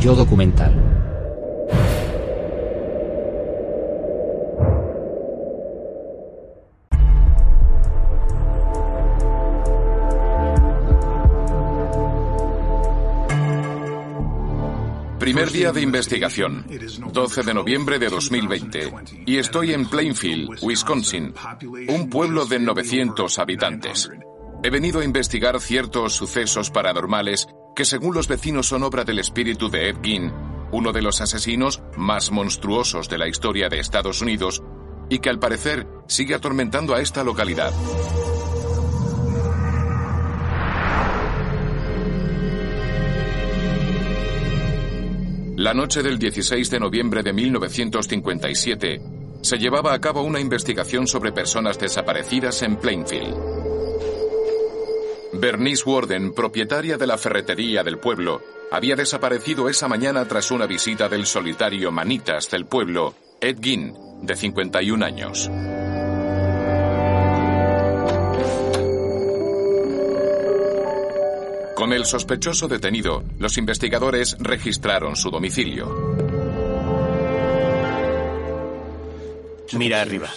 Yo documental. Primer día de investigación, 12 de noviembre de 2020, y estoy en Plainfield, Wisconsin, un pueblo de 900 habitantes. He venido a investigar ciertos sucesos paranormales que según los vecinos son obra del espíritu de Ed Gein, uno de los asesinos más monstruosos de la historia de Estados Unidos y que al parecer sigue atormentando a esta localidad. La noche del 16 de noviembre de 1957 se llevaba a cabo una investigación sobre personas desaparecidas en Plainfield. Bernice Warden, propietaria de la ferretería del pueblo, había desaparecido esa mañana tras una visita del solitario manitas del pueblo, Ed Gein, de 51 años. Con el sospechoso detenido, los investigadores registraron su domicilio. Mira arriba.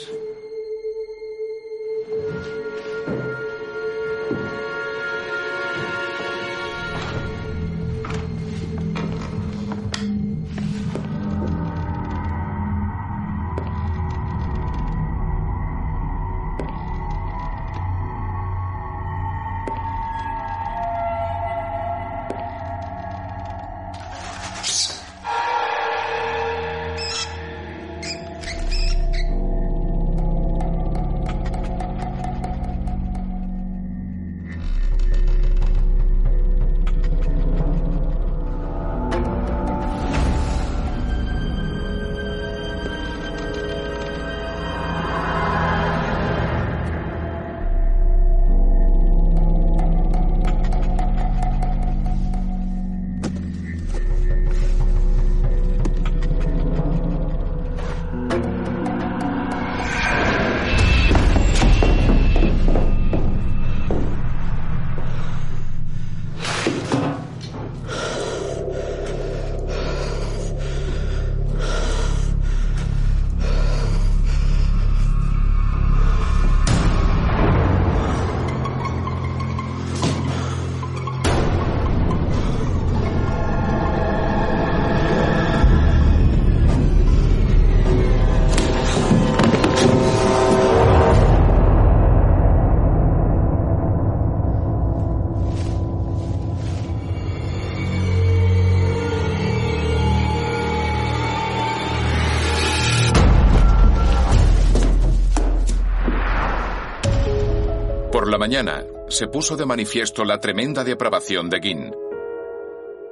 Mañana, se puso de manifiesto la tremenda depravación de Ginn.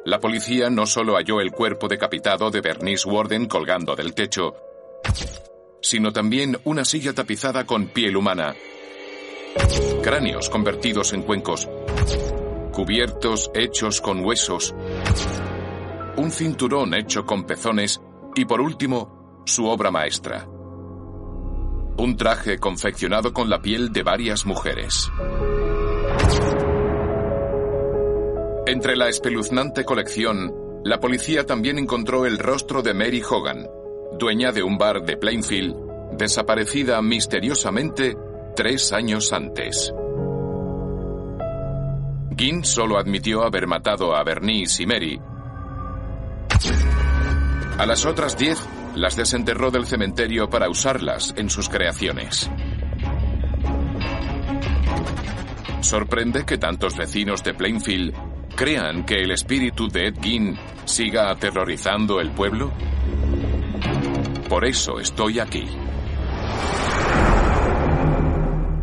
La policía no solo halló el cuerpo decapitado de Bernice Warden colgando del techo, sino también una silla tapizada con piel humana, cráneos convertidos en cuencos, cubiertos hechos con huesos, un cinturón hecho con pezones y por último, su obra maestra. Un traje confeccionado con la piel de varias mujeres. Entre la espeluznante colección, la policía también encontró el rostro de Mary Hogan, dueña de un bar de Plainfield, desaparecida misteriosamente tres años antes. Ginn solo admitió haber matado a Bernice y Mary. A las otras diez las desenterró del cementerio para usarlas en sus creaciones. Sorprende que tantos vecinos de Plainfield crean que el espíritu de Ed Gein siga aterrorizando el pueblo. Por eso estoy aquí.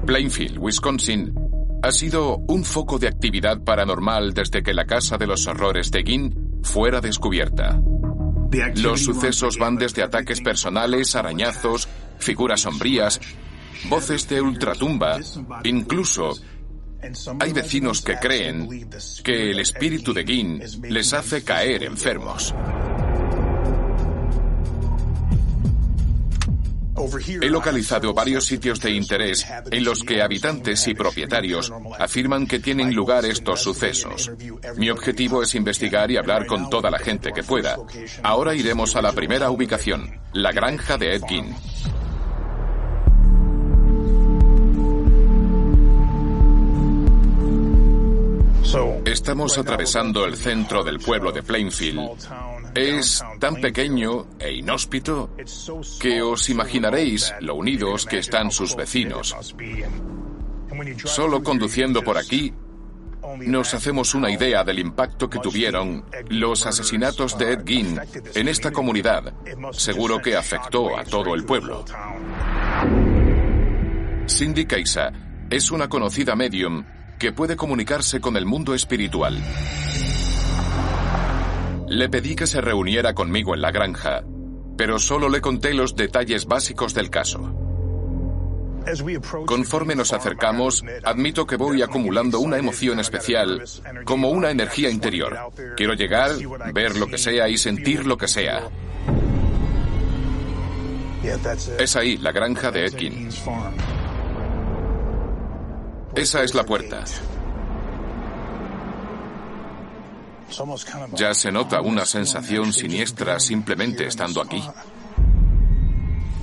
Plainfield, Wisconsin, ha sido un foco de actividad paranormal desde que la Casa de los Horrores de Ginn fuera descubierta. Los sucesos van desde ataques personales, arañazos, figuras sombrías, voces de ultratumba, incluso hay vecinos que creen que el espíritu de Gin les hace caer enfermos. He localizado varios sitios de interés en los que habitantes y propietarios afirman que tienen lugar estos sucesos. Mi objetivo es investigar y hablar con toda la gente que pueda. Ahora iremos a la primera ubicación, la granja de Ed Gein. Estamos atravesando el centro del pueblo de Plainfield es tan pequeño e inhóspito que os imaginaréis lo unidos que están sus vecinos. Solo conduciendo por aquí nos hacemos una idea del impacto que tuvieron los asesinatos de Ed Gein en esta comunidad. Seguro que afectó a todo el pueblo. Cindy Keisa es una conocida medium que puede comunicarse con el mundo espiritual. Le pedí que se reuniera conmigo en la granja, pero solo le conté los detalles básicos del caso. Conforme nos acercamos, admito que voy acumulando una emoción especial, como una energía interior. Quiero llegar, ver lo que sea y sentir lo que sea. Es ahí, la granja de Edkin. Esa es la puerta. Ya se nota una sensación siniestra simplemente estando aquí.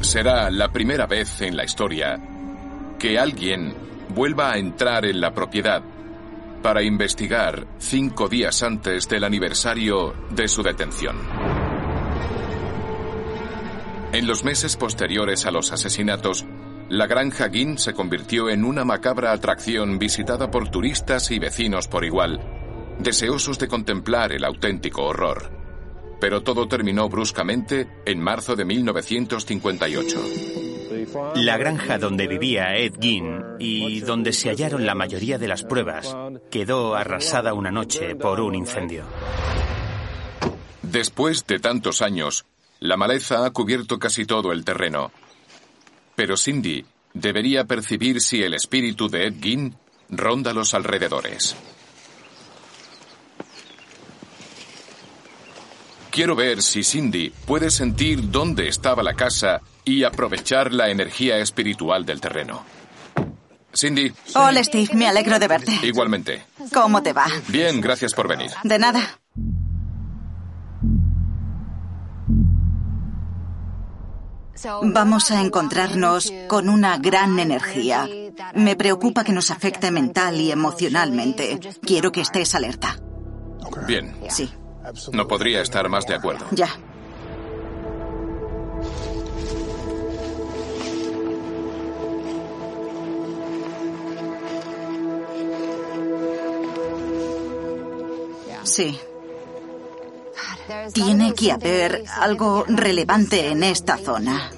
Será la primera vez en la historia que alguien vuelva a entrar en la propiedad para investigar cinco días antes del aniversario de su detención. En los meses posteriores a los asesinatos, la granja Gin se convirtió en una macabra atracción visitada por turistas y vecinos por igual, deseosos de contemplar el auténtico horror. Pero todo terminó bruscamente en marzo de 1958. La granja donde vivía Ed Gein y donde se hallaron la mayoría de las pruebas quedó arrasada una noche por un incendio. Después de tantos años, la maleza ha cubierto casi todo el terreno. Pero Cindy debería percibir si el espíritu de Ed Gein ronda los alrededores. Quiero ver si Cindy puede sentir dónde estaba la casa y aprovechar la energía espiritual del terreno. Cindy. Hola, Steve. Me alegro de verte. Igualmente. ¿Cómo te va? Bien, gracias por venir. De nada. Vamos a encontrarnos con una gran energía. Me preocupa que nos afecte mental y emocionalmente. Quiero que estés alerta. Bien. Sí. No podría estar más de acuerdo. Ya. Sí. Tiene que haber algo relevante en esta zona.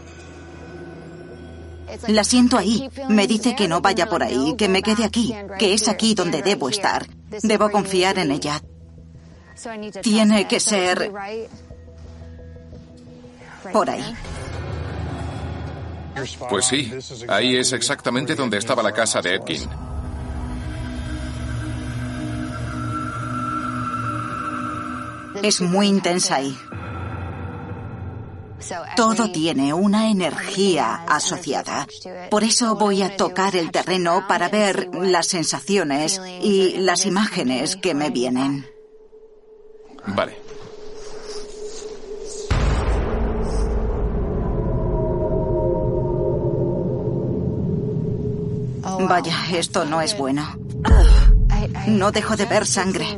La siento ahí. Me dice que no vaya por ahí, que me quede aquí, que es aquí donde debo estar. Debo confiar en ella. Tiene que ser por ahí. Pues sí, ahí es exactamente donde estaba la casa de Edkin. Es muy intensa ahí. Todo tiene una energía asociada. Por eso voy a tocar el terreno para ver las sensaciones y las imágenes que me vienen. Vale. Vaya, esto no es bueno. No dejo de ver sangre.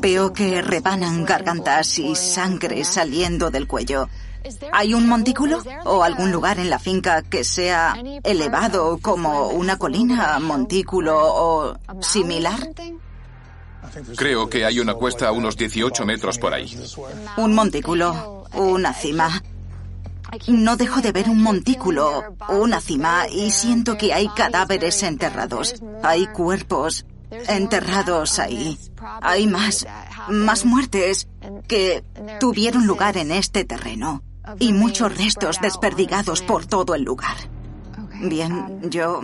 Veo que rebanan gargantas y sangre saliendo del cuello. ¿Hay un montículo o algún lugar en la finca que sea elevado como una colina, montículo o similar? Creo que hay una cuesta a unos 18 metros por ahí. Un montículo, una cima. No dejo de ver un montículo, una cima, y siento que hay cadáveres enterrados. Hay cuerpos enterrados ahí. Hay más, más muertes que tuvieron lugar en este terreno. Y muchos restos desperdigados por todo el lugar. Bien, yo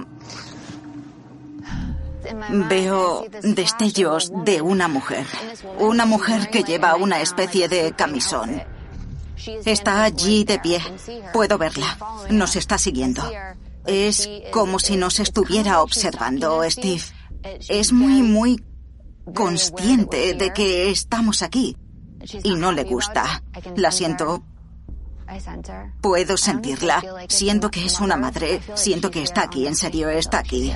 Veo destellos de una mujer. Una mujer que lleva una especie de camisón. Está allí de pie. Puedo verla. Nos está siguiendo. Es como si nos estuviera observando, Steve. Es muy, muy consciente de que estamos aquí. Y no le gusta. La siento. Puedo sentirla. Siento que es una madre. Siento que está aquí. En serio, está aquí.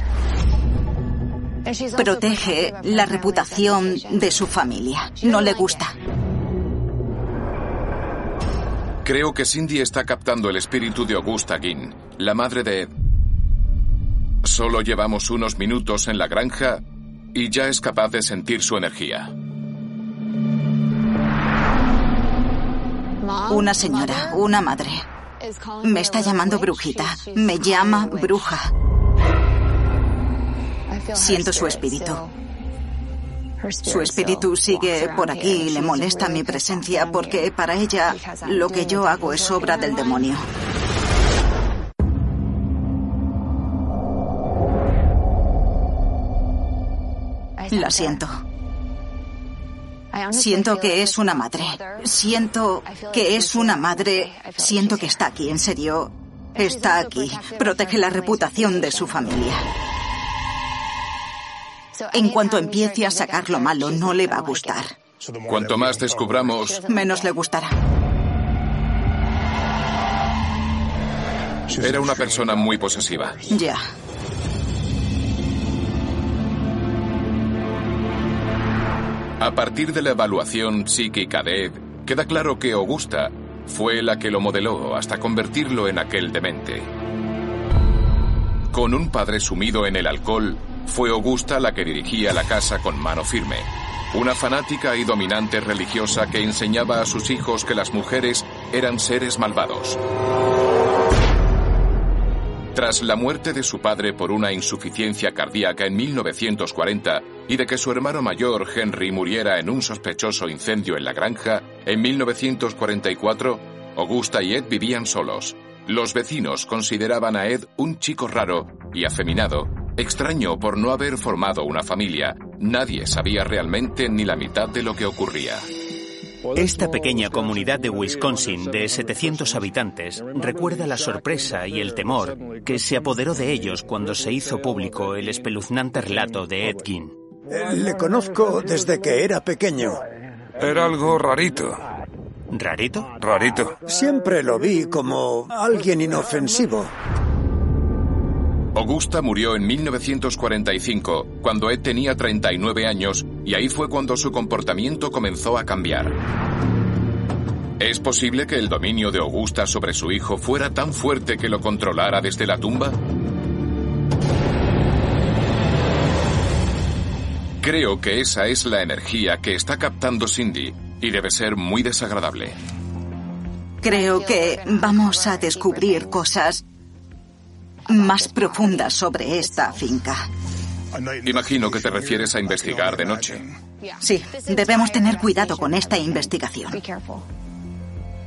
Protege la reputación de su familia. No le gusta. Creo que Cindy está captando el espíritu de Augusta Ginn, la madre de Ed. Solo llevamos unos minutos en la granja y ya es capaz de sentir su energía. Una señora, una madre. Me está llamando brujita. Me llama bruja. Siento su espíritu. Su espíritu sigue por aquí y le molesta mi presencia porque para ella lo que yo hago es obra del demonio. La siento. Siento que es una madre. Siento que es una madre. Siento que está aquí, en serio. Está aquí. Protege la reputación de su familia. En cuanto empiece a sacar lo malo, no le va a gustar. Cuanto más descubramos... Menos le gustará. Era una persona muy posesiva. Ya. A partir de la evaluación psíquica de Ed, queda claro que Augusta fue la que lo modeló hasta convertirlo en aquel demente. Con un padre sumido en el alcohol, fue Augusta la que dirigía la casa con mano firme. Una fanática y dominante religiosa que enseñaba a sus hijos que las mujeres eran seres malvados. Tras la muerte de su padre por una insuficiencia cardíaca en 1940 y de que su hermano mayor Henry muriera en un sospechoso incendio en la granja, en 1944, Augusta y Ed vivían solos. Los vecinos consideraban a Ed un chico raro y afeminado, extraño por no haber formado una familia. Nadie sabía realmente ni la mitad de lo que ocurría. Esta pequeña comunidad de Wisconsin de 700 habitantes recuerda la sorpresa y el temor que se apoderó de ellos cuando se hizo público el espeluznante relato de Ed Gein. Le conozco desde que era pequeño. Era algo rarito. ¿Rarito? Rarito. Siempre lo vi como alguien inofensivo. Augusta murió en 1945, cuando Ed tenía 39 años, y ahí fue cuando su comportamiento comenzó a cambiar. ¿Es posible que el dominio de Augusta sobre su hijo fuera tan fuerte que lo controlara desde la tumba? Creo que esa es la energía que está captando Cindy y debe ser muy desagradable. Creo que vamos a descubrir cosas más profundas sobre esta finca. Imagino que te refieres a investigar de noche. Sí, debemos tener cuidado con esta investigación.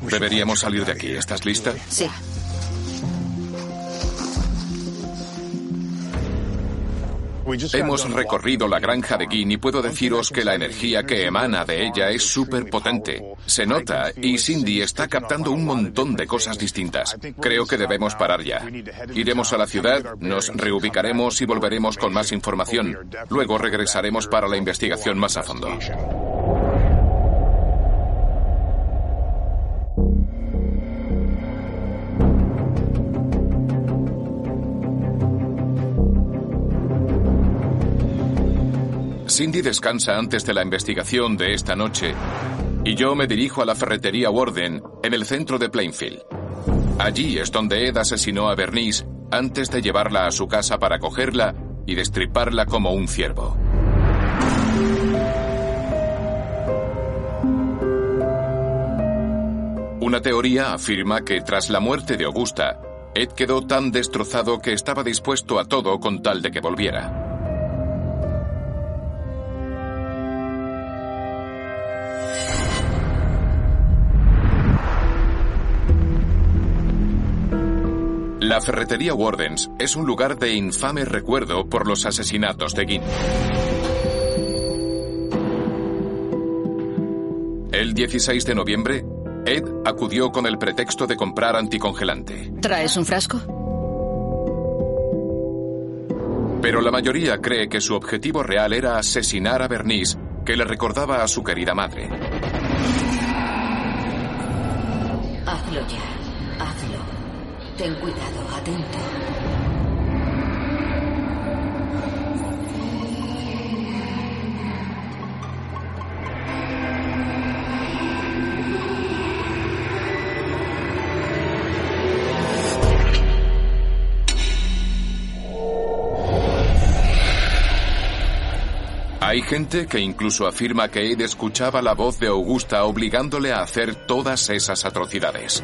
Deberíamos salir de aquí. ¿Estás lista? Sí. Hemos recorrido la granja de Gin y puedo deciros que la energía que emana de ella es súper potente. Se nota y Cindy está captando un montón de cosas distintas. Creo que debemos parar ya. Iremos a la ciudad, nos reubicaremos y volveremos con más información. Luego regresaremos para la investigación más a fondo. Cindy descansa antes de la investigación de esta noche y yo me dirijo a la ferretería Warden en el centro de Plainfield. Allí es donde Ed asesinó a Bernice antes de llevarla a su casa para cogerla y destriparla como un ciervo. Una teoría afirma que tras la muerte de Augusta, Ed quedó tan destrozado que estaba dispuesto a todo con tal de que volviera. La ferretería Wardens es un lugar de infame recuerdo por los asesinatos de Ginn. El 16 de noviembre, Ed acudió con el pretexto de comprar anticongelante. ¿Traes un frasco? Pero la mayoría cree que su objetivo real era asesinar a Bernice, que le recordaba a su querida madre. Hazlo ya. Ten cuidado, atento. Hay gente que incluso afirma que Ed escuchaba la voz de Augusta obligándole a hacer todas esas atrocidades.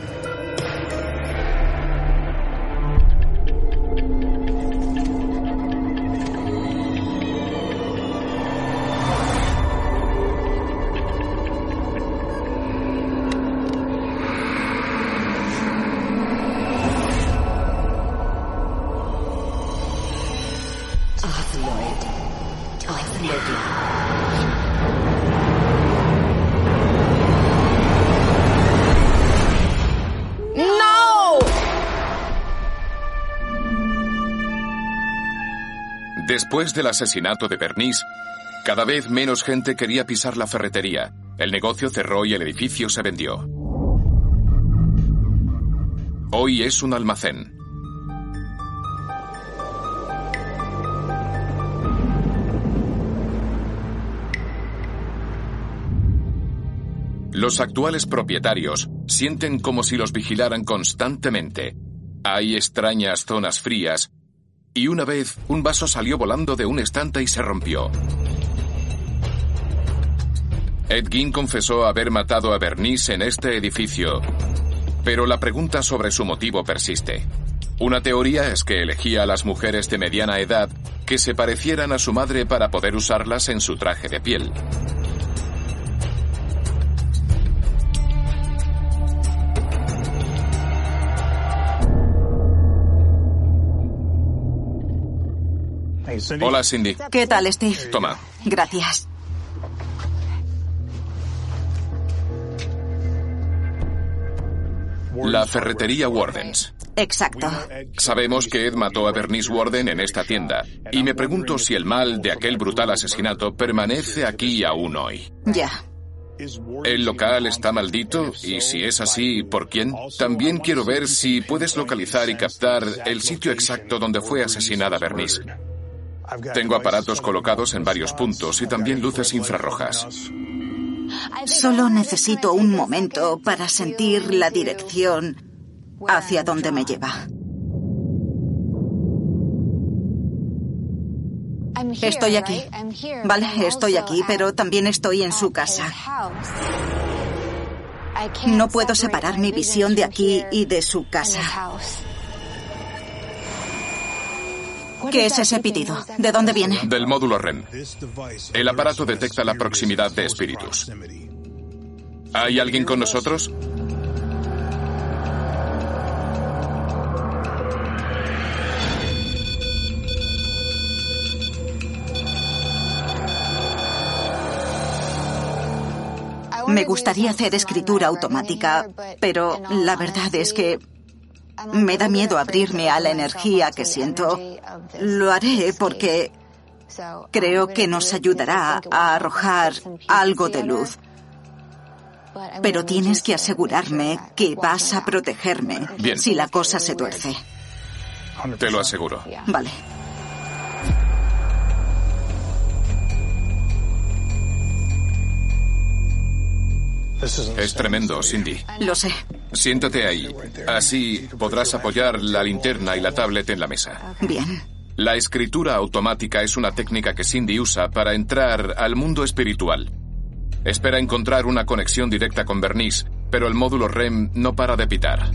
Después del asesinato de Bernice, cada vez menos gente quería pisar la ferretería. El negocio cerró y el edificio se vendió. Hoy es un almacén. Los actuales propietarios sienten como si los vigilaran constantemente. Hay extrañas zonas frías y una vez un vaso salió volando de un estante y se rompió. Ed confesó haber matado a Bernice en este edificio, pero la pregunta sobre su motivo persiste. Una teoría es que elegía a las mujeres de mediana edad que se parecieran a su madre para poder usarlas en su traje de piel. Hola, Cindy. ¿Qué tal, Steve? Toma. Gracias. La ferretería Wardens. Exacto. Sabemos que Ed mató a Bernice Warden en esta tienda, y me pregunto si el mal de aquel brutal asesinato permanece aquí aún hoy. Ya. ¿El local está maldito? Y si es así, ¿por quién? También quiero ver si puedes localizar y captar el sitio exacto donde fue asesinada Bernice. Tengo aparatos colocados en varios puntos y también luces infrarrojas. Solo necesito un momento para sentir la dirección hacia donde me lleva. Estoy aquí. Vale, estoy aquí, pero también estoy en su casa. No puedo separar mi visión de aquí y de su casa. ¿Qué es ese pitido? ¿De dónde viene? Del módulo REM. El aparato detecta la proximidad de espíritus. ¿Hay alguien con nosotros? Me gustaría hacer escritura automática, pero la verdad es que me da miedo abrirme a la energía que siento. Lo haré porque creo que nos ayudará a arrojar algo de luz. Pero tienes que asegurarme que vas a protegerme Bien. si la cosa se tuerce. Te lo aseguro. Vale. Es tremendo, Cindy. Lo sé. Siéntate ahí. Así podrás apoyar la linterna y la tablet en la mesa. Bien. La escritura automática es una técnica que Cindy usa para entrar al mundo espiritual. Espera encontrar una conexión directa con Bernice pero el módulo REM no para de pitar.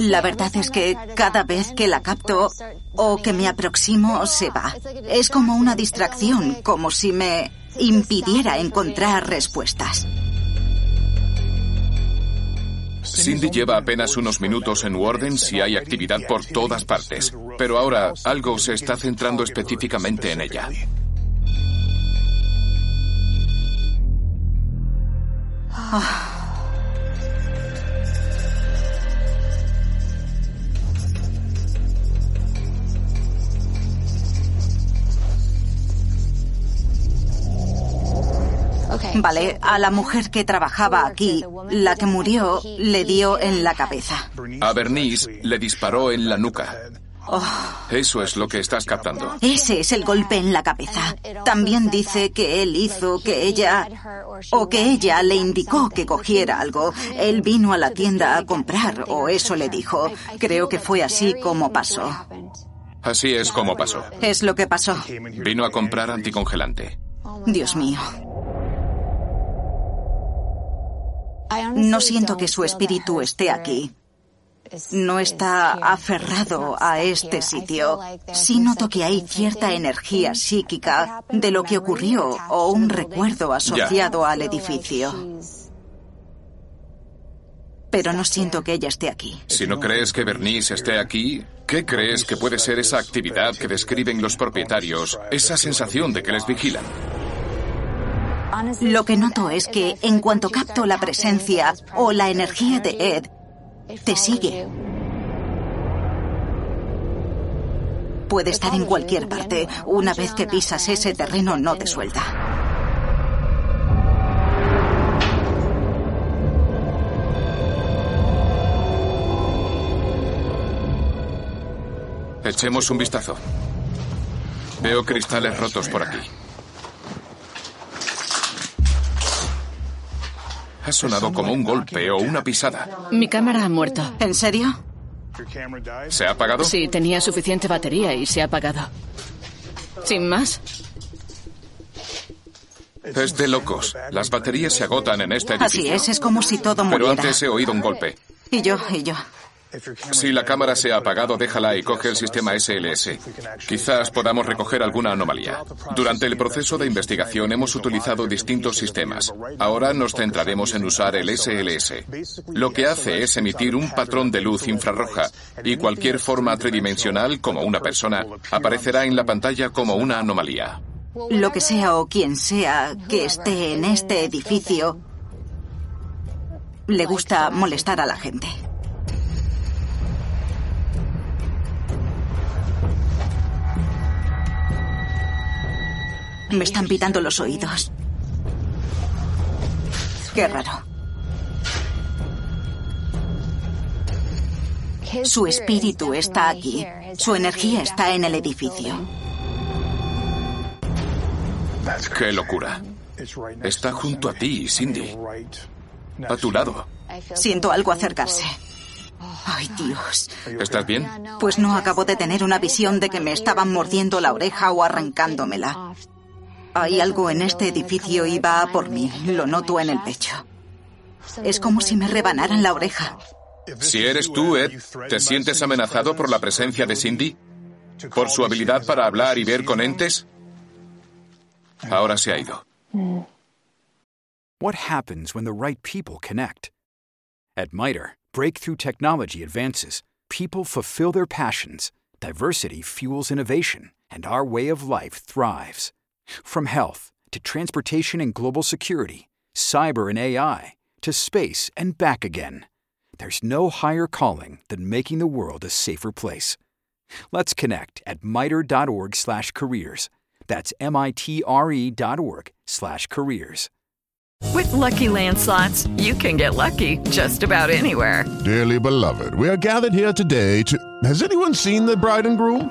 La verdad es que cada vez que la capto o que me aproximo se va. Es como una distracción, como si me impidiera encontrar respuestas. Cindy lleva apenas unos minutos en Warden si hay actividad por todas partes, pero ahora algo se está centrando específicamente en ella. Vale, a la mujer que trabajaba aquí, la que murió, le dio en la cabeza. A Bernice le disparó en la nuca. Eso es lo que estás captando. Ese es el golpe en la cabeza. También dice que él hizo que ella o que ella le indicó que cogiera algo. Él vino a la tienda a comprar o eso le dijo. Creo que fue así como pasó. Así es como pasó. Es lo que pasó. Vino a comprar anticongelante. Dios mío. No siento que su espíritu esté aquí. No está aferrado a este sitio. Sí noto que hay cierta energía psíquica de lo que ocurrió o un recuerdo asociado al edificio. Pero no siento que ella esté aquí. Si no crees que Bernice esté aquí, ¿qué crees que puede ser esa actividad que describen los propietarios, esa sensación de que les vigilan? Lo que noto es que en cuanto capto la presencia o la energía de Ed, te sigue. Puede estar en cualquier parte. Una vez que pisas ese terreno no te suelta. Echemos un vistazo. Veo cristales rotos por aquí. Ha sonado como un golpe o una pisada. Mi cámara ha muerto. ¿En serio? ¿Se ha apagado? Sí, tenía suficiente batería y se ha apagado. Sin más. Es de locos. Las baterías se agotan en este edificio. Así es, es como si todo muriera. Pero antes he oído un golpe. Y yo, y yo. Si la cámara se ha apagado, déjala y coge el sistema SLS. Quizás podamos recoger alguna anomalía. Durante el proceso de investigación hemos utilizado distintos sistemas. Ahora nos centraremos en usar el SLS. Lo que hace es emitir un patrón de luz infrarroja y cualquier forma tridimensional, como una persona, aparecerá en la pantalla como una anomalía. Lo que sea o quien sea que esté en este edificio, le gusta molestar a la gente. Me están pitando los oídos. Qué raro. Su espíritu está aquí. Su energía está en el edificio. ¡Qué locura! Está junto a ti, Cindy. A tu lado. Siento algo acercarse. Ay, Dios. ¿Estás bien? Pues no acabo de tener una visión de que me estaban mordiendo la oreja o arrancándomela. Hay algo en este edificio y va a por mí. Lo noto en el pecho. Es como si me rebanaran la oreja. Si eres tú, Ed, ¿te sientes amenazado por la presencia de Cindy? ¿Por su habilidad para hablar y ver con entes? Ahora se ha ido. What happens when the right people connect? At MITRE, breakthrough technology advances, people fulfill their passions, diversity fuels innovation, and our way of life thrives. From health to transportation and global security, cyber and AI, to space and back again, there's no higher calling than making the world a safer place. Let's connect at miter.org/careers. That's m-i-t-r-e dot org slash careers. With Lucky Land slots, you can get lucky just about anywhere. Dearly beloved, we are gathered here today to. Has anyone seen the bride and groom?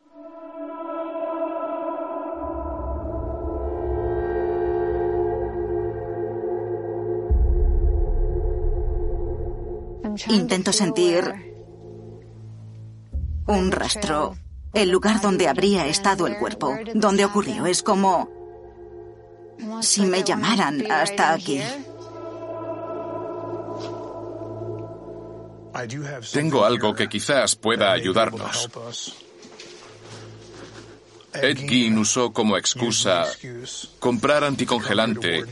Intento sentir un rastro, el lugar donde habría estado el cuerpo, donde ocurrió. Es como si me llamaran hasta aquí. Tengo algo que quizás pueda ayudarnos. Ed usó como excusa comprar anticongelante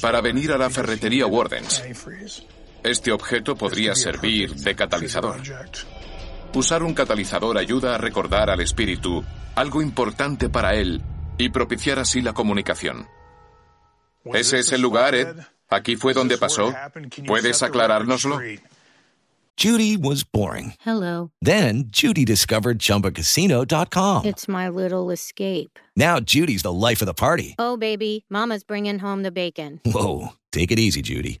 para venir a la ferretería Wardens. Este objeto podría servir de catalizador. Usar un catalizador ayuda a recordar al espíritu algo importante para él y propiciar así la comunicación. ¿Ese es el lugar, Ed? ¿Aquí fue donde pasó? ¿Puedes aclarárnoslo? Judy was boring. Hello. Then Judy discovered ChumbaCasino.com. It's my little escape. Now Judy's the life of the party. Oh, baby, Mama's bringing home the bacon. Whoa, take it easy, Judy.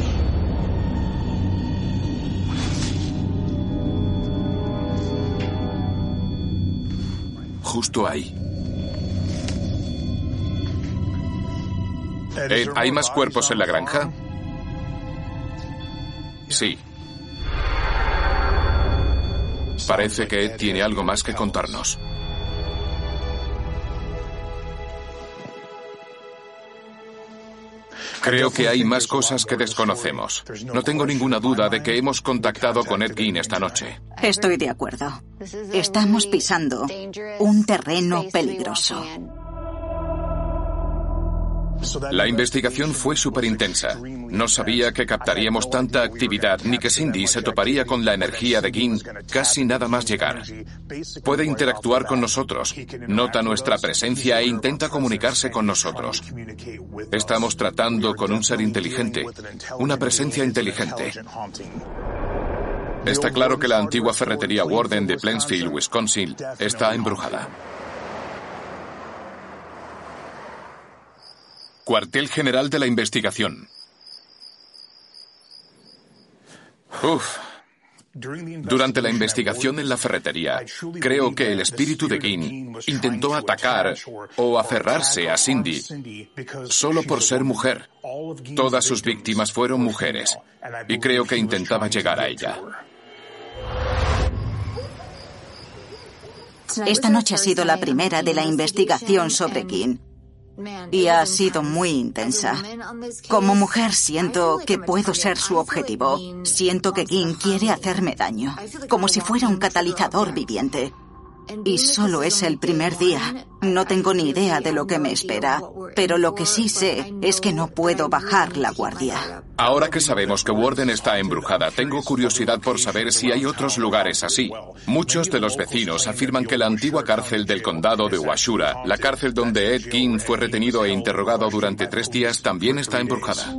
Justo ahí. Ed, ¿hay más cuerpos en la granja? Sí. Parece que Ed tiene algo más que contarnos. Creo que hay más cosas que desconocemos. No tengo ninguna duda de que hemos contactado con Ed Gein esta noche. Estoy de acuerdo. Estamos pisando un terreno peligroso. La investigación fue súper intensa. No sabía que captaríamos tanta actividad ni que Cindy se toparía con la energía de Gin casi nada más llegar. Puede interactuar con nosotros, nota nuestra presencia e intenta comunicarse con nosotros. Estamos tratando con un ser inteligente, una presencia inteligente. Está claro que la antigua ferretería Warden de Plainsfield, Wisconsin, está embrujada. Cuartel General de la Investigación. Uf. Durante la investigación en la ferretería, creo que el espíritu de Gin intentó atacar o aferrarse a Cindy solo por ser mujer. Todas sus víctimas fueron mujeres y creo que intentaba llegar a ella. Esta noche ha sido la primera de la investigación sobre Gin y ha sido muy intensa. Como mujer siento que puedo ser su objetivo. Siento que Gin quiere hacerme daño, como si fuera un catalizador viviente. Y solo es el primer día. No tengo ni idea de lo que me espera, pero lo que sí sé es que no puedo bajar la guardia. Ahora que sabemos que Warden está embrujada, tengo curiosidad por saber si hay otros lugares así. Muchos de los vecinos afirman que la antigua cárcel del condado de Washura, la cárcel donde Ed King fue retenido e interrogado durante tres días, también está embrujada.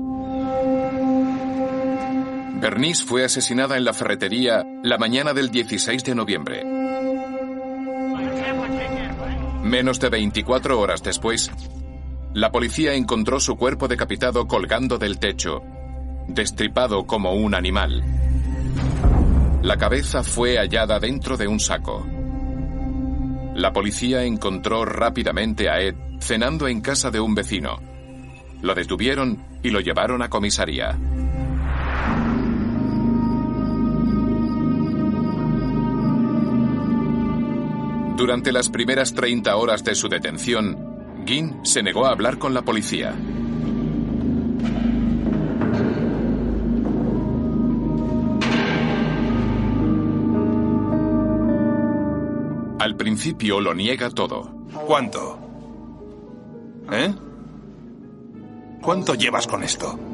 Bernice fue asesinada en la ferretería la mañana del 16 de noviembre. Menos de 24 horas después, la policía encontró su cuerpo decapitado colgando del techo, destripado como un animal. La cabeza fue hallada dentro de un saco. La policía encontró rápidamente a Ed cenando en casa de un vecino. Lo detuvieron y lo llevaron a comisaría. Durante las primeras 30 horas de su detención, Gin se negó a hablar con la policía. Al principio lo niega todo. ¿Cuánto? ¿Eh? ¿Cuánto llevas con esto?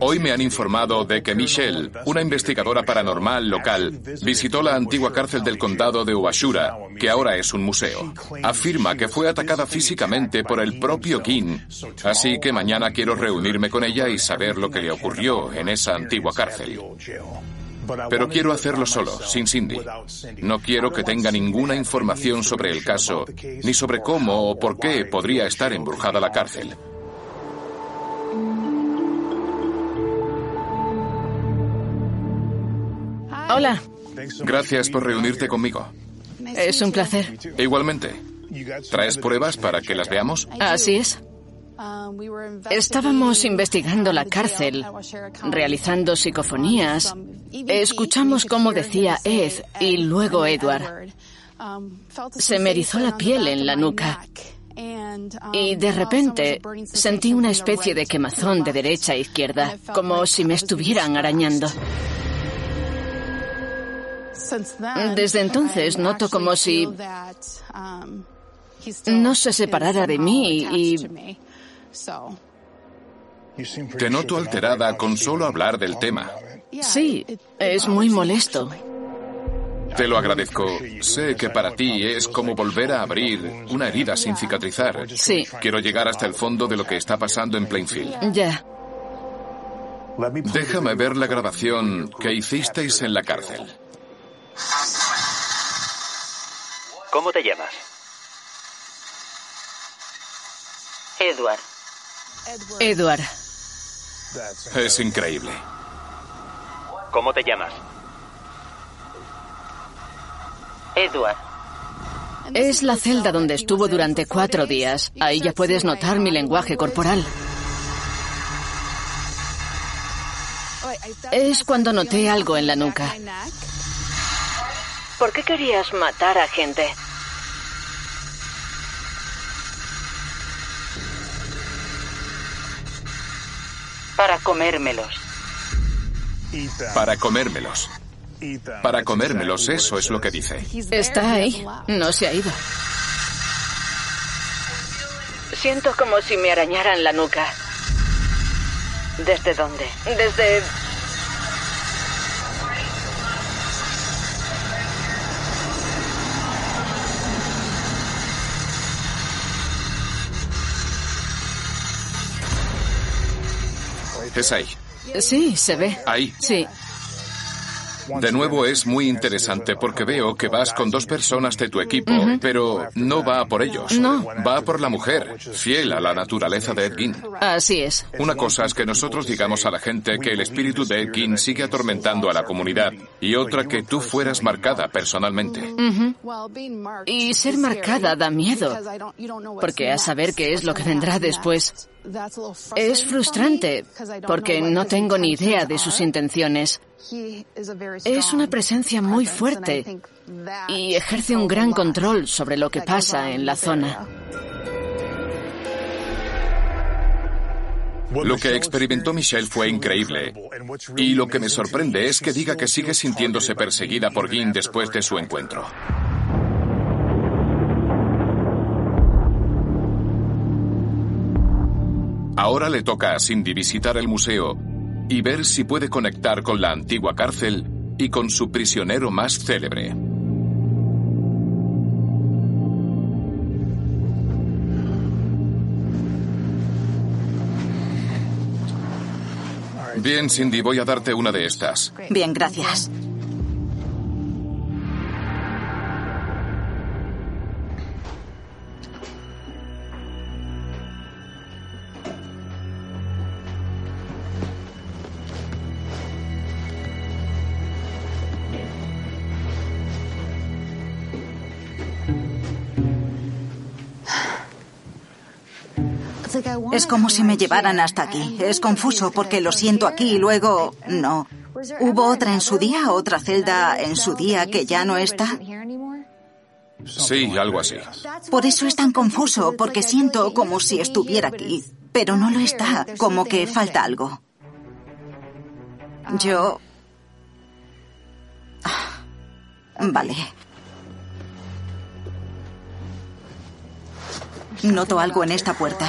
Hoy me han informado de que Michelle, una investigadora paranormal local, visitó la antigua cárcel del condado de Uashura, que ahora es un museo. Afirma que fue atacada físicamente por el propio King, así que mañana quiero reunirme con ella y saber lo que le ocurrió en esa antigua cárcel. Pero quiero hacerlo solo, sin Cindy. No quiero que tenga ninguna información sobre el caso, ni sobre cómo o por qué podría estar embrujada la cárcel. Hola. Gracias por reunirte conmigo. Es un placer. Igualmente. ¿Traes pruebas para que las veamos? Así es. Estábamos investigando la cárcel, realizando psicofonías. Escuchamos cómo decía Ed y luego Edward. Se me erizó la piel en la nuca. Y de repente sentí una especie de quemazón de derecha a izquierda, como si me estuvieran arañando. Desde entonces noto como si no se separara de mí y... Te noto alterada con solo hablar del tema. Sí, es muy molesto. Te lo agradezco. Sé que para ti es como volver a abrir una herida sin cicatrizar. Sí. Quiero llegar hasta el fondo de lo que está pasando en Plainfield. Ya. Déjame ver la grabación que hicisteis en la cárcel. ¿Cómo te llamas? Edward. Edward. Es increíble. ¿Cómo te llamas? Edward. Es la celda donde estuvo durante cuatro días. Ahí ya puedes notar mi lenguaje corporal. Es cuando noté algo en la nuca. ¿Por qué querías matar a gente? Para comérmelos. Para comérmelos. Para comérmelos, eso es lo que dice. Está ahí. No se ha ido. Siento como si me arañaran la nuca. ¿Desde dónde? Desde... Es ahí. Sí, se ve. Ahí. Sí. De nuevo es muy interesante porque veo que vas con dos personas de tu equipo, pero no va por ellos. No. Va por la mujer, fiel a la naturaleza de Ed Gein. Así es. Una cosa es que nosotros digamos a la gente que el espíritu de Ed Gein sigue atormentando a la comunidad y otra que tú fueras marcada personalmente. Y ser marcada da miedo, porque a saber qué es lo que vendrá después. Es frustrante, porque no tengo ni idea de sus intenciones. Es una presencia muy fuerte y ejerce un gran control sobre lo que pasa en la zona. Lo que experimentó Michelle fue increíble. Y lo que me sorprende es que diga que sigue sintiéndose perseguida por Gin después de su encuentro. Ahora le toca a Cindy visitar el museo y ver si puede conectar con la antigua cárcel y con su prisionero más célebre. Bien, Cindy, voy a darte una de estas. Bien, gracias. Es como si me llevaran hasta aquí. Es confuso porque lo siento aquí y luego no. ¿Hubo otra en su día, otra celda en su día que ya no está? Sí, algo así. Por eso es tan confuso, porque siento como si estuviera aquí, pero no lo está, como que falta algo. Yo Vale. Noto algo en esta puerta.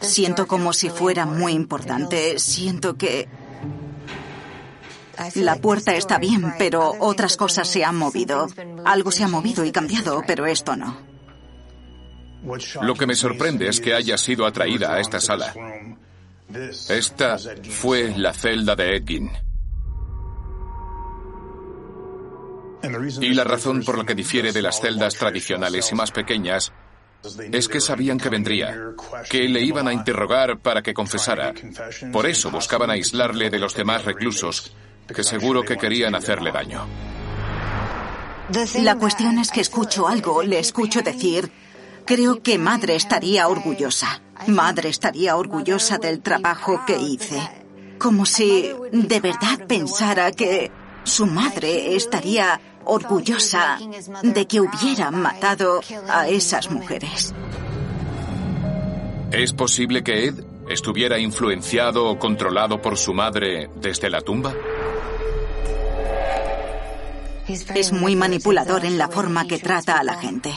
Siento como si fuera muy importante. Siento que... La puerta está bien, pero otras cosas se han movido. Algo se ha movido y cambiado, pero esto no. Lo que me sorprende es que haya sido atraída a esta sala. Esta fue la celda de Edgin. Y la razón por la que difiere de las celdas tradicionales y más pequeñas es que sabían que vendría, que le iban a interrogar para que confesara. Por eso buscaban aislarle de los demás reclusos, que seguro que querían hacerle daño. La cuestión es que escucho algo, le escucho decir, creo que madre estaría orgullosa. Madre estaría orgullosa del trabajo que hice. Como si de verdad pensara que su madre estaría orgullosa de que hubiera matado a esas mujeres. ¿Es posible que Ed estuviera influenciado o controlado por su madre desde la tumba? Es muy manipulador en la forma que trata a la gente.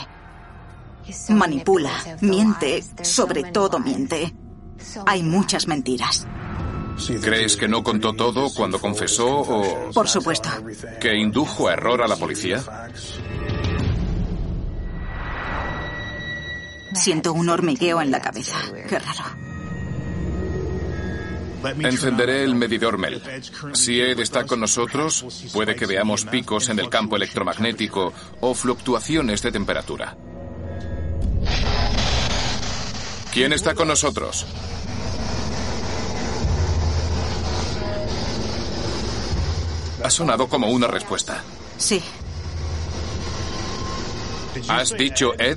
Manipula, miente, sobre todo miente. Hay muchas mentiras. ¿Crees que no contó todo cuando confesó o... Por supuesto. ¿Que indujo a error a la policía? Siento un hormigueo en la cabeza. Qué raro. Encenderé el medidor Mel. Si Ed está con nosotros, puede que veamos picos en el campo electromagnético o fluctuaciones de temperatura. ¿Quién está con nosotros? Ha sonado como una respuesta. Sí. ¿Has dicho Ed?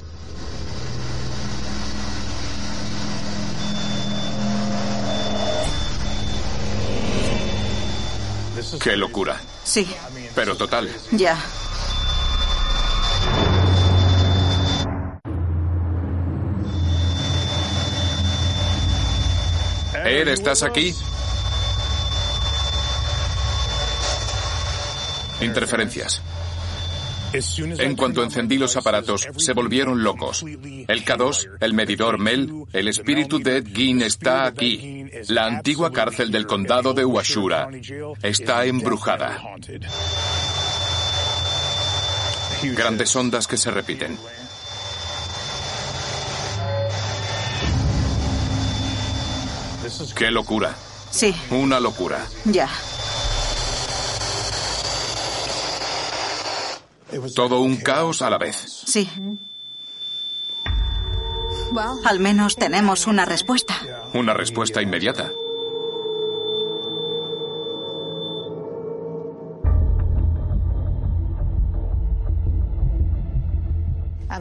Qué locura. Sí. Pero total. Ya. Ed, ¿estás aquí? Interferencias. En cuanto encendí los aparatos, se volvieron locos. El K2, el medidor Mel, el espíritu de Ed Gein está aquí. La antigua cárcel del condado de Uashura está embrujada. Grandes ondas que se repiten. ¡Qué locura! Sí. Una locura. Ya. Todo un caos a la vez. Sí. Al menos tenemos una respuesta. Una respuesta inmediata.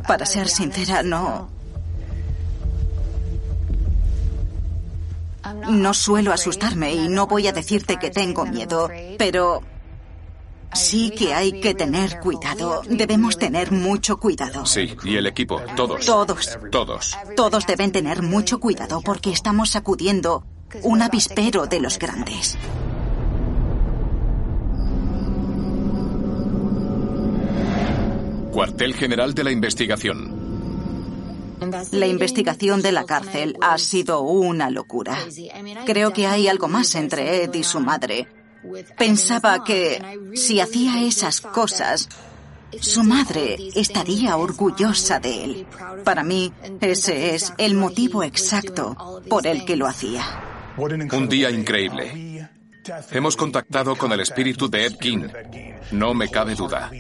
Para ser sincera, no... No suelo asustarme y no voy a decirte que tengo miedo, pero sí que hay que tener cuidado. Debemos tener mucho cuidado. Sí, y el equipo, todos. Todos. Todos. Todos deben tener mucho cuidado porque estamos sacudiendo un avispero de los grandes. Cuartel General de la Investigación. La investigación de la cárcel ha sido una locura. Creo que hay algo más entre Ed y su madre. Pensaba que si hacía esas cosas, su madre estaría orgullosa de él. Para mí, ese es el motivo exacto por el que lo hacía. Un día increíble. Hemos contactado con el espíritu de Ed Gein. No me cabe duda.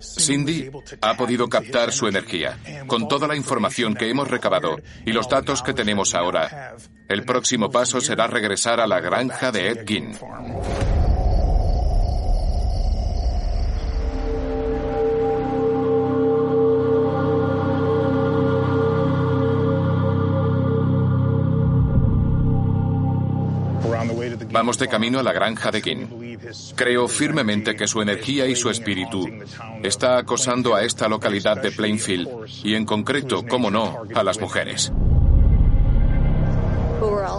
Cindy ha podido captar su energía. Con toda la información que hemos recabado y los datos que tenemos ahora, el próximo paso será regresar a la granja de Ed Gein. Vamos de camino a la granja de Gin. Creo firmemente que su energía y su espíritu está acosando a esta localidad de Plainfield y en concreto, como no, a las mujeres.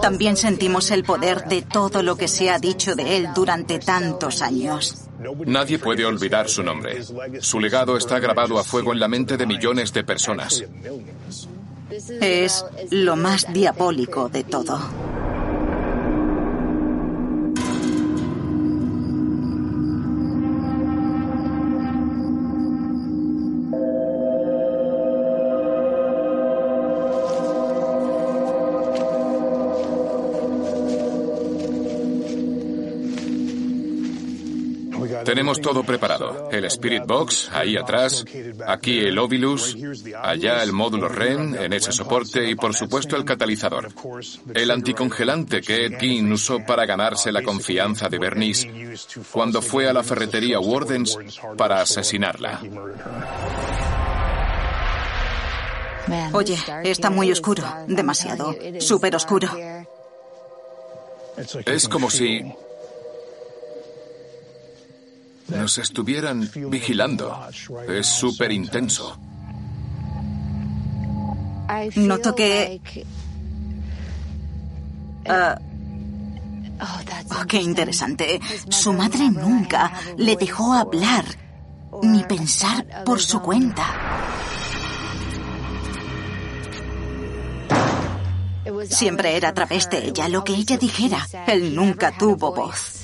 También sentimos el poder de todo lo que se ha dicho de él durante tantos años. Nadie puede olvidar su nombre. Su legado está grabado a fuego en la mente de millones de personas. Es lo más diabólico de todo. Tenemos todo preparado. El Spirit Box, ahí atrás, aquí el Ovilus, allá el módulo REN, en ese soporte y por supuesto el catalizador. El anticongelante que Ed Gein usó para ganarse la confianza de Bernice cuando fue a la ferretería Wardens para asesinarla. Oye, está muy oscuro, demasiado, súper oscuro. Es como si nos estuvieran vigilando. Es súper intenso. Noto que... Ah, oh, qué interesante. Su madre nunca le dejó hablar ni pensar por su cuenta. Siempre era a través de ella, lo que ella dijera. Él nunca tuvo voz.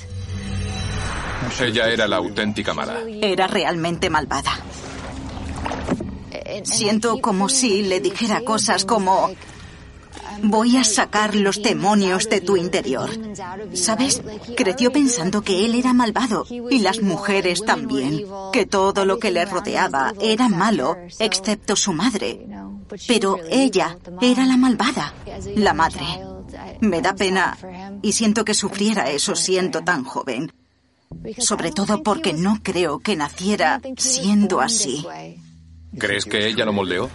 Ella era la auténtica mala. Era realmente malvada. Siento como si le dijera cosas como... Voy a sacar los demonios de tu interior. ¿Sabes? Creció pensando que él era malvado y las mujeres también, que todo lo que le rodeaba era malo, excepto su madre. Pero ella era la malvada, la madre. Me da pena y siento que sufriera eso siendo tan joven. Sobre todo porque no creo que naciera siendo así. ¿Crees que ella lo moldeó?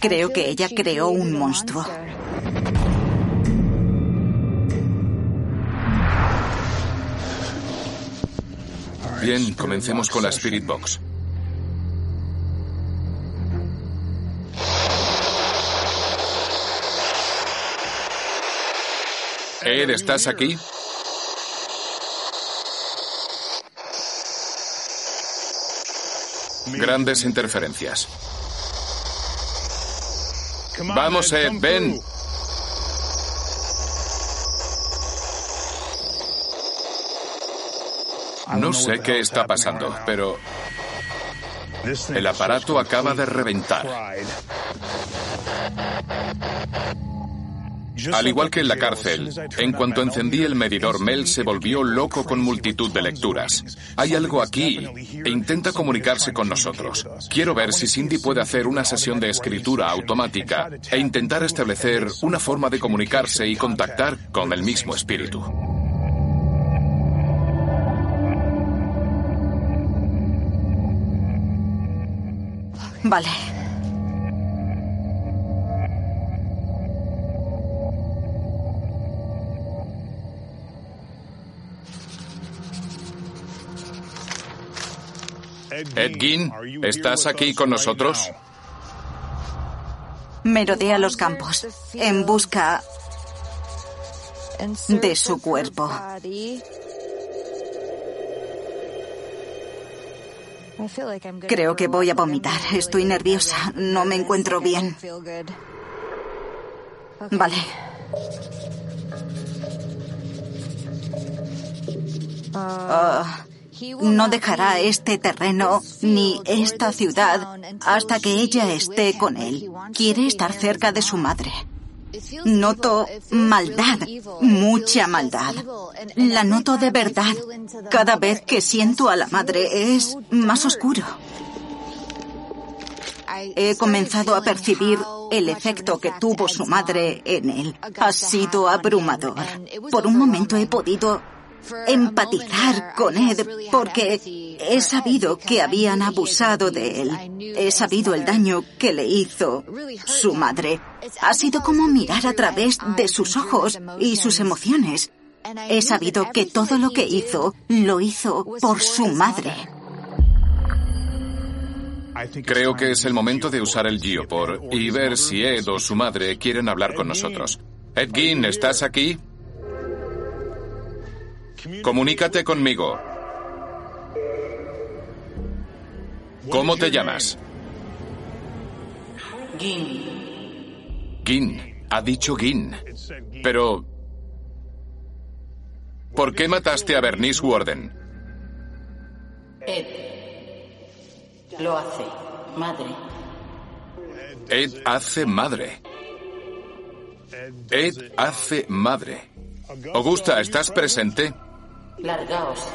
Creo que ella creó un monstruo. Bien, comencemos con la Spirit Box. Ed, ¿estás aquí? Grandes interferencias. Vamos, Ed, ven. No sé qué está pasando, pero el aparato acaba de reventar. Al igual que en la cárcel, en cuanto encendí el medidor, Mel se volvió loco con multitud de lecturas. Hay algo aquí e intenta comunicarse con nosotros. Quiero ver si Cindy puede hacer una sesión de escritura automática e intentar establecer una forma de comunicarse y contactar con el mismo espíritu. Vale. Ed Gein, ¿estás aquí con nosotros? Merodea los campos en busca de su cuerpo. Creo que voy a vomitar. Estoy nerviosa. No me encuentro bien. Vale. Ah, no dejará este terreno ni esta ciudad hasta que ella esté con él. Quiere estar cerca de su madre. Noto maldad, mucha maldad. La noto de verdad. Cada vez que siento a la madre es más oscuro. He comenzado a percibir el efecto que tuvo su madre en él. Ha sido abrumador. Por un momento he podido empatizar con Ed porque he sabido que habían abusado de él. He sabido el daño que le hizo su madre. Ha sido como mirar a través de sus ojos y sus emociones. He sabido que todo lo que hizo lo hizo por su madre. Creo que es el momento de usar el Geopor y ver si Ed o su madre quieren hablar con nosotros. Ed Gein, ¿estás aquí? Comunícate conmigo. ¿Cómo te llamas? Gin. Gin. Ha dicho Gin. Pero... ¿Por qué mataste a Bernice Warden? Ed. Lo hace. Madre. Ed hace madre. Ed hace madre. Augusta, ¿estás presente? Largaos.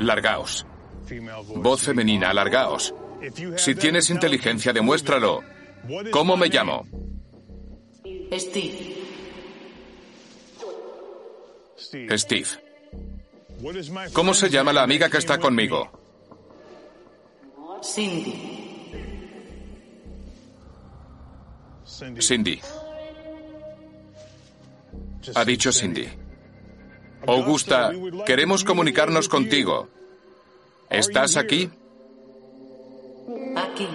Largaos. Voz femenina, largaos. Si tienes inteligencia, demuéstralo. ¿Cómo me llamo? Steve. Steve. ¿Cómo se llama la amiga que está conmigo? Cindy. Cindy. Ha dicho Cindy. Augusta, queremos comunicarnos contigo. ¿Estás aquí? Aquí.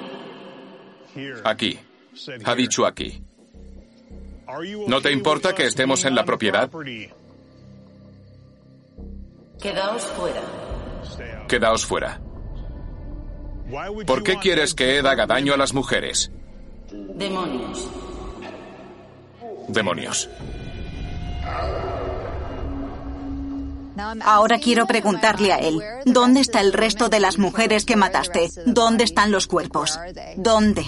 Aquí. Ha dicho aquí. ¿No te importa que estemos en la propiedad? Quedaos fuera. Quedaos fuera. ¿Por qué quieres que Ed haga daño a las mujeres? Demonios. Demonios. Ahora quiero preguntarle a él, ¿dónde está el resto de las mujeres que mataste? ¿Dónde están los cuerpos? ¿Dónde?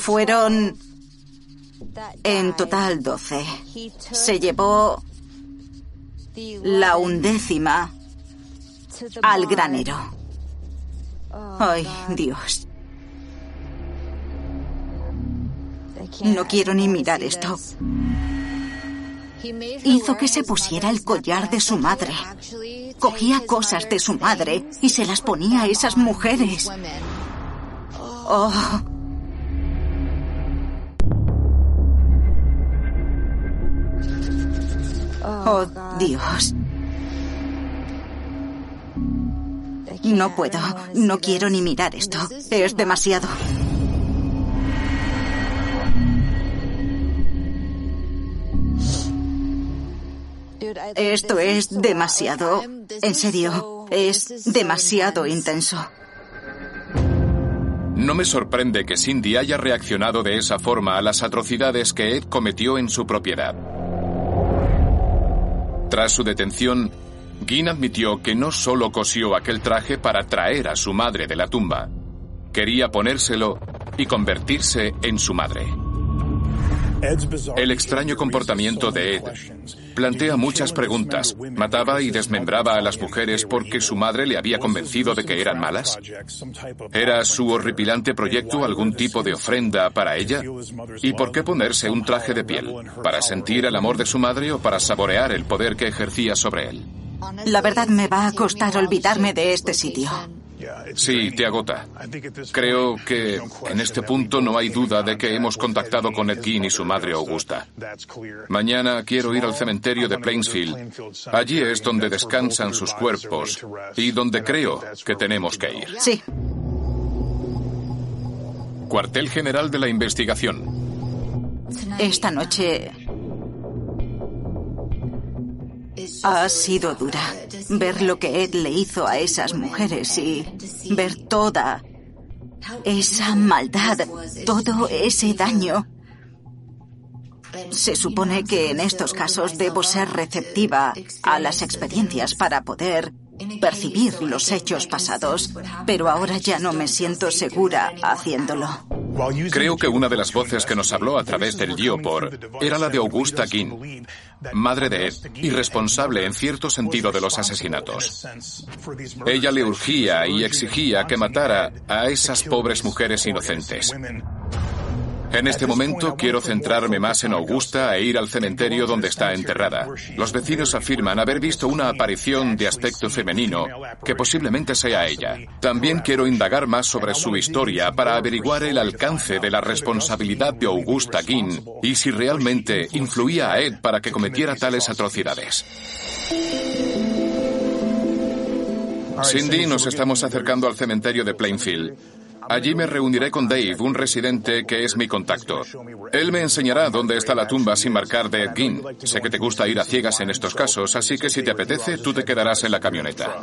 Fueron en total doce. Se llevó la undécima al granero. Ay, Dios. No quiero ni mirar esto. Hizo que se pusiera el collar de su madre. Cogía cosas de su madre y se las ponía a esas mujeres. Oh. Oh, Dios. No puedo, no quiero ni mirar esto. Es demasiado. Esto es demasiado. En serio, es demasiado intenso. No me sorprende que Cindy haya reaccionado de esa forma a las atrocidades que Ed cometió en su propiedad. Tras su detención, Gin admitió que no solo cosió aquel traje para traer a su madre de la tumba, quería ponérselo y convertirse en su madre. El extraño comportamiento de Ed plantea muchas preguntas. ¿Mataba y desmembraba a las mujeres porque su madre le había convencido de que eran malas? ¿Era su horripilante proyecto algún tipo de ofrenda para ella? ¿Y por qué ponerse un traje de piel? ¿Para sentir el amor de su madre o para saborear el poder que ejercía sobre él? La verdad me va a costar olvidarme de este sitio. Sí, te agota. Creo que en este punto no hay duda de que hemos contactado con Ed Gein y su madre Augusta. Mañana quiero ir al cementerio de Plainsfield. Allí es donde descansan sus cuerpos y donde creo que tenemos que ir. Sí. Cuartel General de la Investigación. Esta noche ha sido dura. Ver lo que Ed le hizo a esas mujeres y ver toda esa maldad, todo ese daño. Se supone que en estos casos debo ser receptiva a las experiencias para poder percibir los hechos pasados, pero ahora ya no me siento segura haciéndolo. Creo que una de las voces que nos habló a través del Geopor era la de Augusta King, madre de Ed y responsable en cierto sentido de los asesinatos. Ella le urgía y exigía que matara a esas pobres mujeres inocentes. En este momento quiero centrarme más en Augusta e ir al cementerio donde está enterrada. Los vecinos afirman haber visto una aparición de aspecto femenino que posiblemente sea ella. También quiero indagar más sobre su historia para averiguar el alcance de la responsabilidad de Augusta Ginn y si realmente influía a Ed para que cometiera tales atrocidades. Cindy, nos estamos acercando al cementerio de Plainfield. Allí me reuniré con Dave, un residente que es mi contacto. Él me enseñará dónde está la tumba sin marcar de Ed Gein. Sé que te gusta ir a ciegas en estos casos, así que si te apetece, tú te quedarás en la camioneta.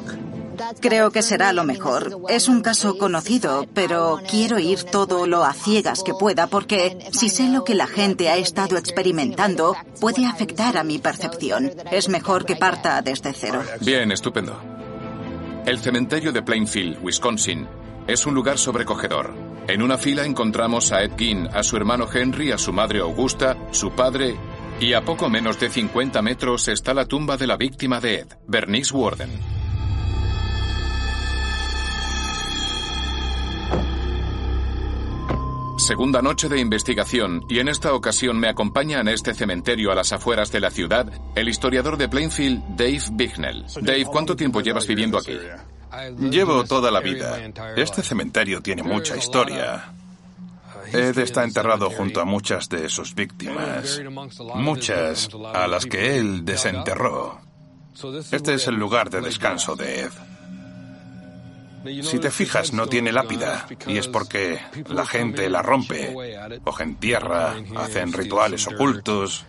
Creo que será lo mejor. Es un caso conocido, pero quiero ir todo lo a ciegas que pueda porque si sé lo que la gente ha estado experimentando, puede afectar a mi percepción. Es mejor que parta desde cero. Bien, estupendo. El cementerio de Plainfield, Wisconsin, es un lugar sobrecogedor. En una fila encontramos a Ed Gein, a su hermano Henry, a su madre Augusta, su padre y a poco menos de 50 metros está la tumba de la víctima de Ed, Bernice Warden. Segunda noche de investigación y en esta ocasión me acompaña en este cementerio a las afueras de la ciudad el historiador de Plainfield, Dave Bignell. Dave, ¿cuánto tiempo llevas viviendo aquí? Llevo toda la vida. Este cementerio tiene mucha historia. Ed está enterrado junto a muchas de sus víctimas, muchas a las que él desenterró. Este es el lugar de descanso de Ed. Si te fijas, no tiene lápida, y es porque la gente la rompe, cogen tierra, hacen rituales ocultos.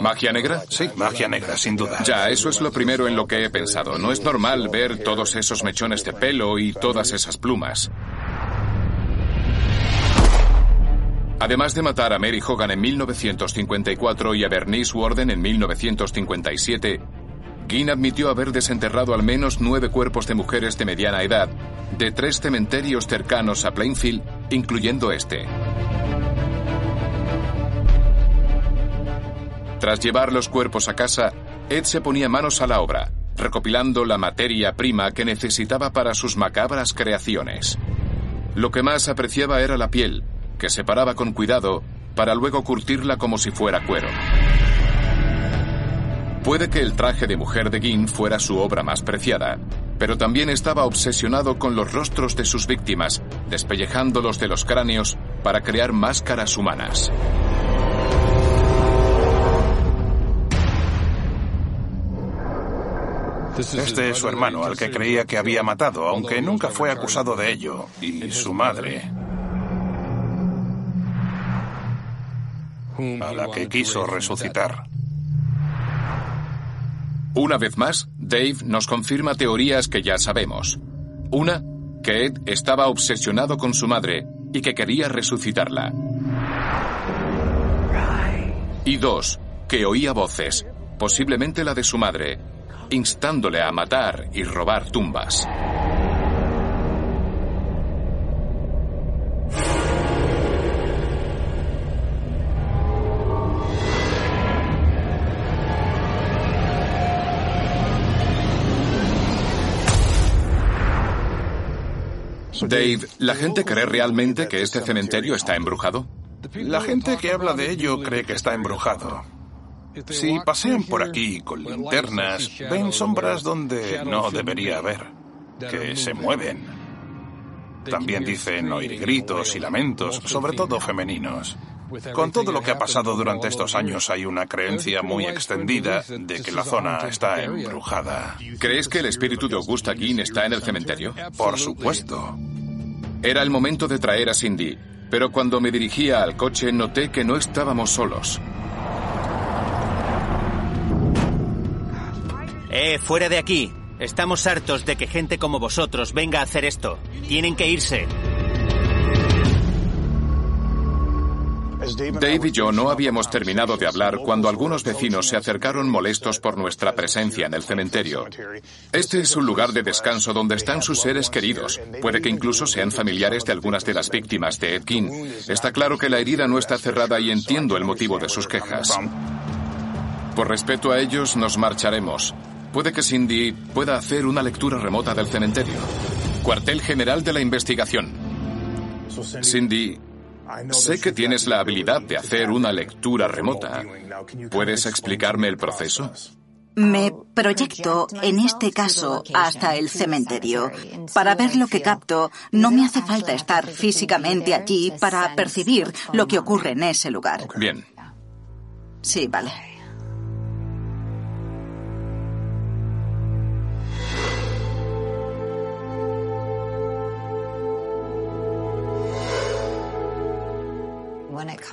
¿Magia negra? Sí, magia negra, sin duda. Ya, eso es lo primero en lo que he pensado. No es normal ver todos esos mechones de pelo y todas esas plumas. Además de matar a Mary Hogan en 1954 y a Bernice Warden en 1957, Guin admitió haber desenterrado al menos nueve cuerpos de mujeres de mediana edad de tres cementerios cercanos a Plainfield, incluyendo este. Tras llevar los cuerpos a casa, Ed se ponía manos a la obra, recopilando la materia prima que necesitaba para sus macabras creaciones. Lo que más apreciaba era la piel, que separaba con cuidado para luego curtirla como si fuera cuero. Puede que el traje de mujer de Gin fuera su obra más preciada, pero también estaba obsesionado con los rostros de sus víctimas, despellejándolos de los cráneos para crear máscaras humanas. Este es su hermano, al que creía que había matado, aunque nunca fue acusado de ello, y su madre, a la que quiso resucitar. Una vez más, Dave nos confirma teorías que ya sabemos. Una, que Ed estaba obsesionado con su madre y que quería resucitarla. Y dos, que oía voces, posiblemente la de su madre, instándole a matar y robar tumbas. Dave, ¿la gente cree realmente que este cementerio está embrujado? La gente que habla de ello cree que está embrujado. Si pasean por aquí con linternas, ven sombras donde no debería haber, que se mueven. También dicen oír gritos y lamentos, sobre todo femeninos. Con todo lo que ha pasado durante estos años hay una creencia muy extendida de que la zona está embrujada. ¿Crees que el espíritu de Augusta Guin está en el cementerio? Por supuesto. Era el momento de traer a Cindy, pero cuando me dirigía al coche noté que no estábamos solos. Eh, fuera de aquí. Estamos hartos de que gente como vosotros venga a hacer esto. Tienen que irse. Dave y yo no habíamos terminado de hablar cuando algunos vecinos se acercaron molestos por nuestra presencia en el cementerio. Este es un lugar de descanso donde están sus seres queridos. Puede que incluso sean familiares de algunas de las víctimas de Ed Gein. Está claro que la herida no está cerrada y entiendo el motivo de sus quejas. Por respeto a ellos, nos marcharemos. Puede que Cindy pueda hacer una lectura remota del cementerio. Cuartel General de la Investigación. Cindy, Sé que tienes la habilidad de hacer una lectura remota. ¿Puedes explicarme el proceso? Me proyecto, en este caso, hasta el cementerio. Para ver lo que capto, no me hace falta estar físicamente allí para percibir lo que ocurre en ese lugar. Bien. Sí, vale.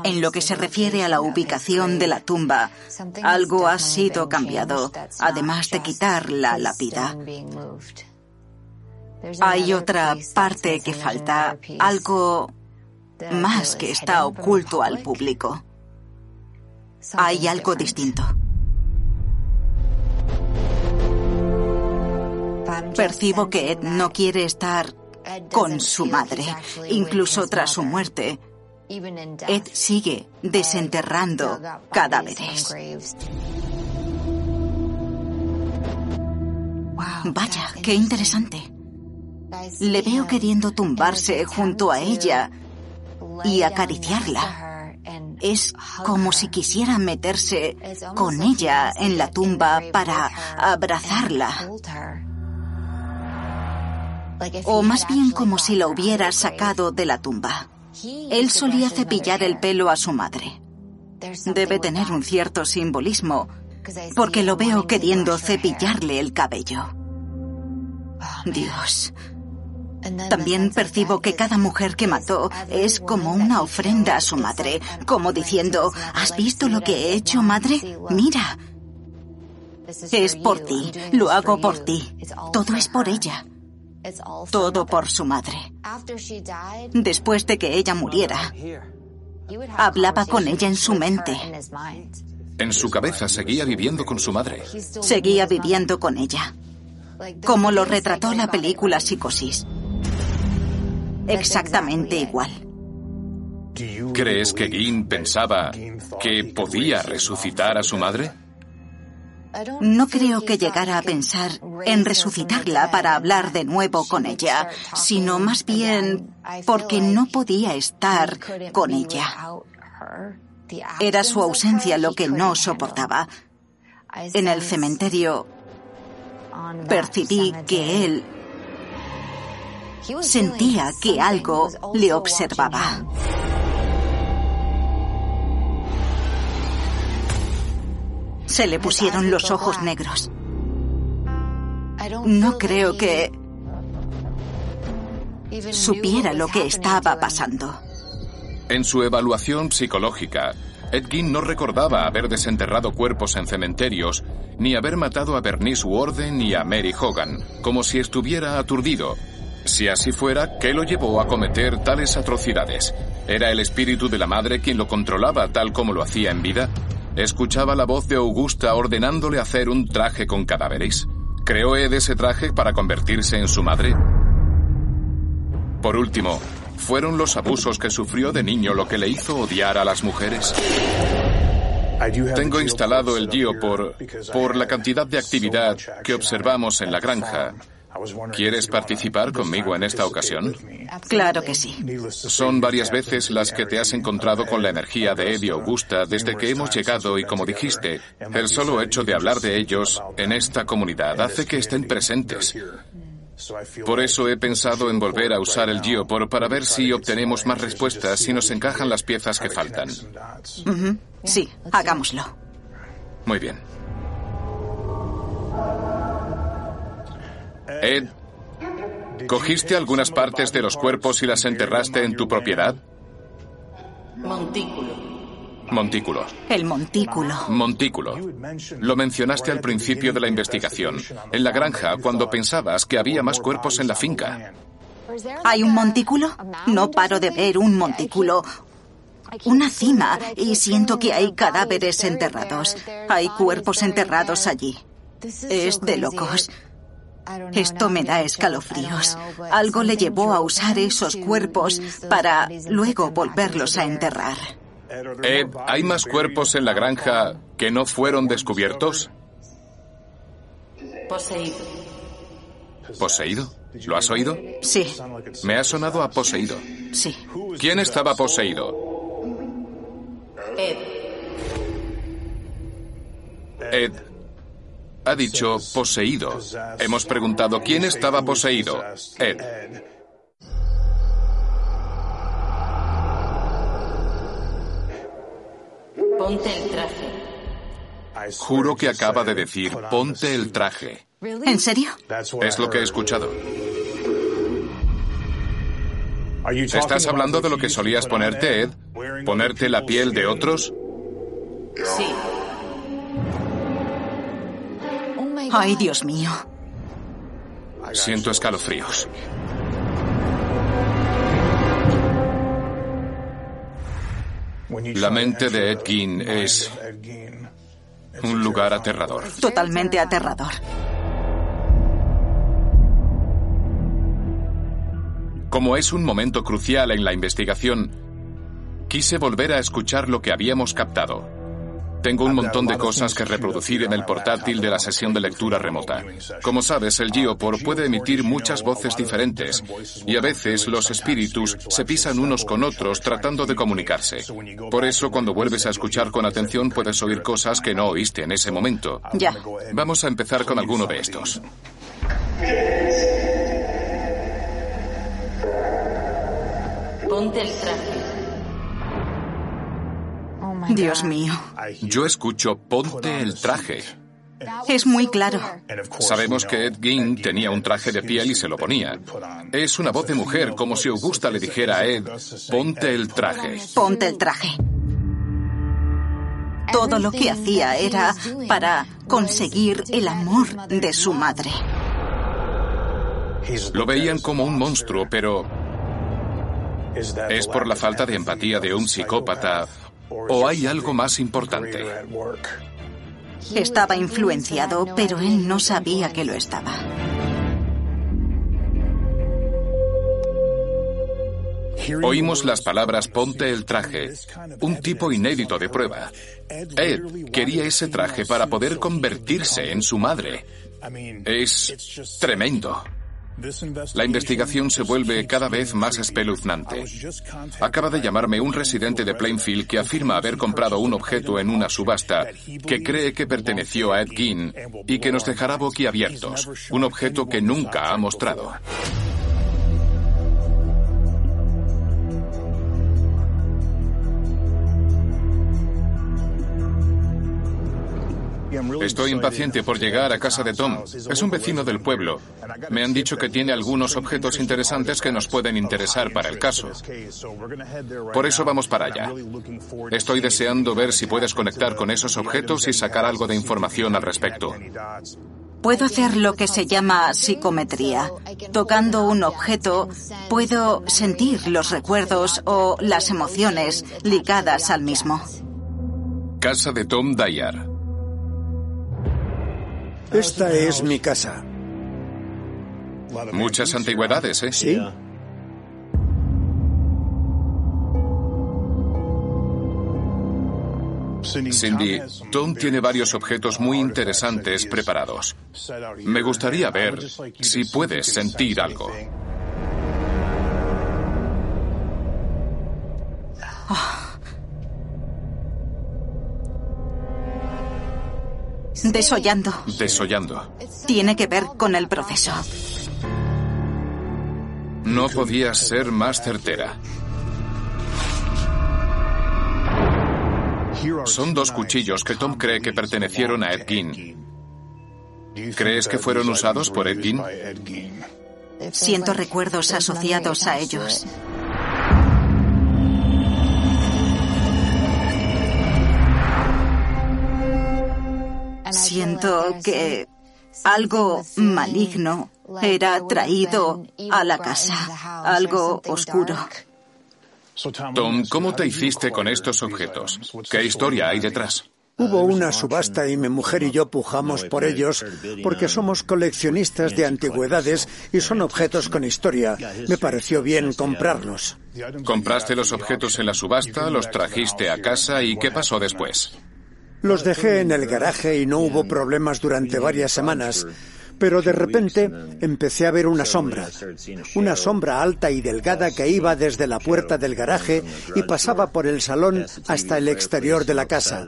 En lo que se refiere a la ubicación de la tumba, algo ha sido cambiado, además de quitar la lápida. Hay otra parte que falta, algo más que está oculto al público. Hay algo distinto. Percibo que Ed no quiere estar con su madre, incluso tras su muerte. Ed sigue desenterrando cadáveres. Vaya, qué interesante. Le veo queriendo tumbarse junto a ella y acariciarla. Es como si quisiera meterse con ella en la tumba para abrazarla. O más bien como si la hubiera sacado de la tumba. Él solía cepillar el pelo a su madre. Debe tener un cierto simbolismo, porque lo veo queriendo cepillarle el cabello. Dios. También percibo que cada mujer que mató es como una ofrenda a su madre, como diciendo, ¿has visto lo que he hecho, madre? Mira. Es por ti, lo hago por ti. Todo es por ella. Todo por su madre. Después de que ella muriera, hablaba con ella en su mente. En su cabeza seguía viviendo con su madre. Seguía viviendo con ella. Como lo retrató la película Psicosis. Exactamente igual. ¿Crees que Gin pensaba que podía resucitar a su madre? No creo que llegara a pensar en resucitarla para hablar de nuevo con ella, sino más bien porque no podía estar con ella. Era su ausencia lo que no soportaba. En el cementerio percibí que él sentía que algo le observaba. Se le pusieron los ojos negros. No creo que supiera lo que estaba pasando. En su evaluación psicológica, Edgin no recordaba haber desenterrado cuerpos en cementerios, ni haber matado a Bernice Warden ni a Mary Hogan, como si estuviera aturdido. Si así fuera, ¿qué lo llevó a cometer tales atrocidades? ¿Era el espíritu de la madre quien lo controlaba tal como lo hacía en vida? Escuchaba la voz de Augusta ordenándole hacer un traje con cadáveres. ¿Creó Ed ese traje para convertirse en su madre? Por último, ¿fueron los abusos que sufrió de niño lo que le hizo odiar a las mujeres? Tengo instalado el Geopor por la cantidad de actividad que observamos en la granja ¿Quieres participar conmigo en esta ocasión? Claro que sí. Son varias veces las que te has encontrado con la energía de Eddie Augusta desde que hemos llegado y como dijiste, el solo hecho de hablar de ellos en esta comunidad hace que estén presentes. Por eso he pensado en volver a usar el Geopor para ver si obtenemos más respuestas y nos encajan las piezas que faltan. Sí, hagámoslo. Muy bien. Ed, ¿cogiste algunas partes de los cuerpos y las enterraste en tu propiedad? Montículo. Montículo. El montículo. Montículo. Lo mencionaste al principio de la investigación, en la granja, cuando pensabas que había más cuerpos en la finca. ¿Hay un montículo? No paro de ver un montículo. Una cima y siento que hay cadáveres enterrados. Hay cuerpos enterrados allí. Es de locos. Esto me da escalofríos. Algo le llevó a usar esos cuerpos para luego volverlos a enterrar. Ed, ¿hay más cuerpos en la granja que no fueron descubiertos? Poseído. ¿Poseído? ¿Lo has oído? Sí. Me ha sonado a poseído. Sí. ¿Quién estaba poseído? Ed. Ed. Ha dicho poseído. Hemos preguntado quién estaba poseído. Ed. Ponte el traje. Juro que acaba de decir ponte el traje. ¿En serio? Es lo que he escuchado. ¿Estás hablando de lo que solías ponerte, Ed? ¿Ponerte la piel de otros? Sí. Ay, Dios mío. Siento escalofríos. La mente de Ed Gein es un lugar aterrador. Totalmente aterrador. Como es un momento crucial en la investigación, quise volver a escuchar lo que habíamos captado. Tengo un montón de cosas que reproducir en el portátil de la sesión de lectura remota. Como sabes, el Geopor puede emitir muchas voces diferentes y a veces los espíritus se pisan unos con otros tratando de comunicarse. Por eso, cuando vuelves a escuchar con atención, puedes oír cosas que no oíste en ese momento. Ya. Vamos a empezar con alguno de estos. Ponte el traje. Dios mío. Yo escucho ponte el traje. Es muy claro. Sabemos que Ed Gein tenía un traje de piel y se lo ponía. Es una voz de mujer, como si Augusta le dijera a Ed, ponte el traje. Ponte el traje. Todo lo que hacía era para conseguir el amor de su madre. Lo veían como un monstruo, pero ¿es por la falta de empatía de un psicópata o hay algo más importante? Estaba influenciado, pero él no sabía que lo estaba. Oímos las palabras ponte el traje, un tipo inédito de prueba. Ed quería ese traje para poder convertirse en su madre. Es tremendo. La investigación se vuelve cada vez más espeluznante. Acaba de llamarme un residente de Plainfield que afirma haber comprado un objeto en una subasta que cree que perteneció a Ed Gein y que nos dejará boquiabiertos. Un objeto que nunca ha mostrado. Estoy impaciente por llegar a casa de Tom. Es un vecino del pueblo. Me han dicho que tiene algunos objetos interesantes que nos pueden interesar para el caso. Por eso vamos para allá. Estoy deseando ver si puedes conectar con esos objetos y sacar algo de información al respecto. Puedo hacer lo que se llama psicometría. Tocando un objeto, puedo sentir los recuerdos o las emociones ligadas al mismo. Casa de Tom Dyer. Esta es mi casa. Muchas antigüedades, ¿eh? Sí. Cindy, Tom tiene varios objetos muy interesantes preparados. Me gustaría ver si puedes sentir algo. Desollando. Desollando. Tiene que ver con el proceso. No podías ser más certera. Son dos cuchillos que Tom cree que pertenecieron a Ed Gein. ¿Crees que fueron usados por Ed Gein? Siento recuerdos asociados a ellos. Siento que algo maligno era traído a la casa, algo oscuro. Tom, ¿cómo te hiciste con estos objetos? ¿Qué historia hay detrás? Hubo una subasta y mi mujer y yo pujamos por ellos porque somos coleccionistas de antigüedades y son objetos con historia. Me pareció bien comprarlos. Compraste los objetos en la subasta, los trajiste a casa y ¿qué pasó después? Los dejé en el garaje y no hubo problemas durante varias semanas, pero de repente empecé a ver una sombra, una sombra alta y delgada que iba desde la puerta del garaje y pasaba por el salón hasta el exterior de la casa.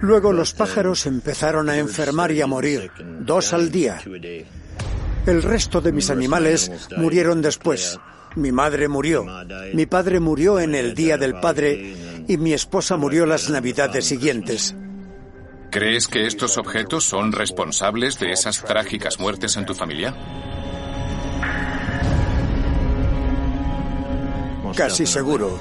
Luego los pájaros empezaron a enfermar y a morir, dos al día. El resto de mis animales murieron después. Mi madre murió, mi padre murió en el Día del Padre y mi esposa murió las Navidades siguientes. ¿Crees que estos objetos son responsables de esas trágicas muertes en tu familia? Casi seguro.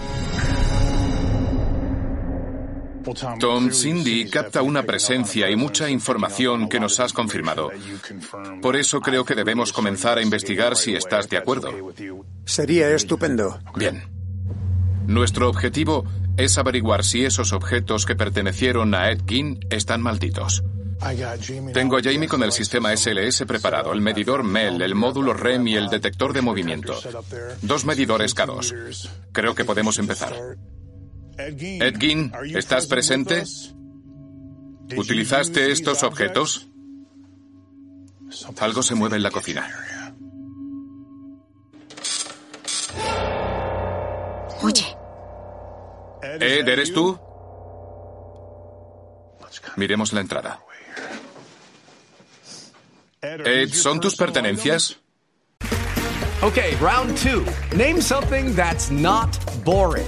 Tom, Cindy capta una presencia y mucha información que nos has confirmado. Por eso creo que debemos comenzar a investigar si estás de acuerdo. Sería estupendo. Bien. Nuestro objetivo es averiguar si esos objetos que pertenecieron a Ed Gein están malditos. Tengo a Jamie con el sistema SLS preparado, el medidor MEL, el módulo REM y el detector de movimiento. Dos medidores K2. Creo que podemos empezar. Ed Gein, ¿estás presente? ¿Utilizaste estos objetos? Algo se mueve en la cocina. Oye. Ed, ¿eres tú? Miremos la entrada. Ed, ¿son tus pertenencias? Okay, round two. Name something that's not boring.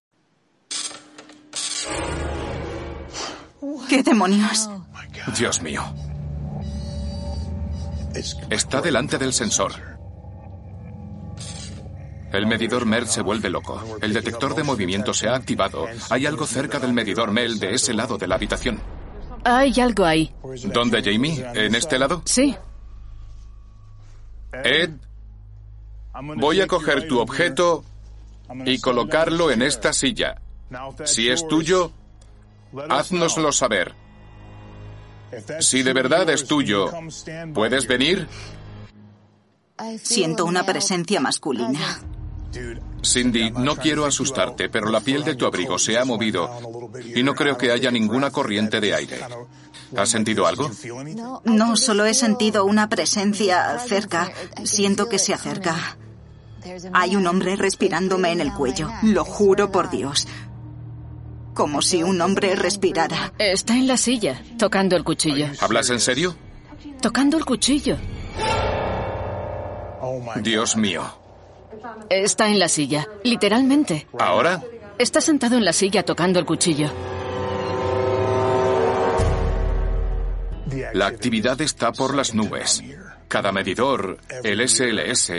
¿Qué demonios? Dios mío. Está delante del sensor. El medidor MEL se vuelve loco. El detector de movimiento se ha activado. Hay algo cerca del medidor MEL de ese lado de la habitación. Hay algo ahí. ¿Dónde, Jamie? ¿En este lado? Sí. Ed, voy a coger tu objeto y colocarlo en esta silla. Si es tuyo, háznoslo saber. Si de verdad es tuyo, ¿puedes venir? Siento una presencia masculina. Cindy, no quiero asustarte, pero la piel de tu abrigo se ha movido y no creo que haya ninguna corriente de aire. ¿Has sentido algo? No, solo he sentido una presencia cerca. Siento que se acerca. Hay un hombre respirándome en el cuello. Lo juro por Dios. Como si un hombre respirara. Está en la silla, tocando el cuchillo. ¿Hablas en serio? Tocando el cuchillo. Dios mío. Está en la silla, literalmente. ¿Ahora? Está sentado en la silla tocando el cuchillo. La actividad está por las nubes. Cada medidor, el SLS,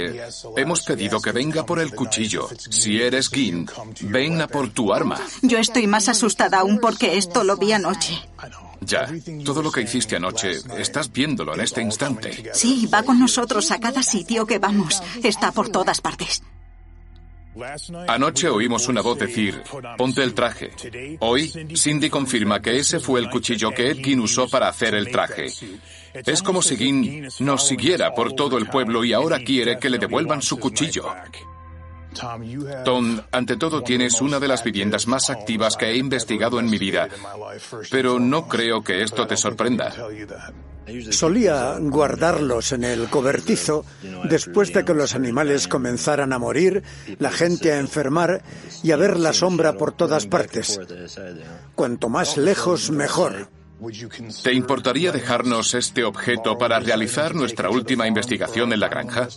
hemos pedido que venga por el cuchillo. Si eres Gin, ven a por tu arma. Yo estoy más asustada aún porque esto lo vi anoche. Ya, todo lo que hiciste anoche, estás viéndolo en este instante. Sí, va con nosotros a cada sitio que vamos. Está por todas partes. Anoche oímos una voz decir, ponte el traje. Hoy, Cindy confirma que ese fue el cuchillo que Edkin usó para hacer el traje. Es como si Gin nos siguiera por todo el pueblo y ahora quiere que le devuelvan su cuchillo. Tom, ante todo tienes una de las viviendas más activas que he investigado en mi vida, pero no creo que esto te sorprenda. Solía guardarlos en el cobertizo después de que los animales comenzaran a morir, la gente a enfermar y a ver la sombra por todas partes. Cuanto más lejos, mejor. ¿Te importaría dejarnos este objeto para realizar nuestra última investigación en la granja?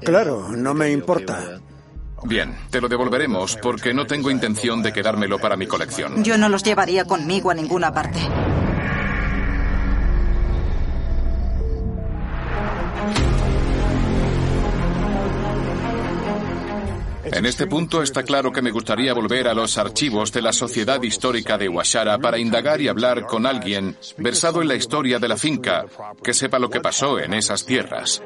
Claro, no me importa. Bien, te lo devolveremos porque no tengo intención de quedármelo para mi colección. Yo no los llevaría conmigo a ninguna parte. En este punto está claro que me gustaría volver a los archivos de la Sociedad Histórica de Washara para indagar y hablar con alguien versado en la historia de la finca, que sepa lo que pasó en esas tierras.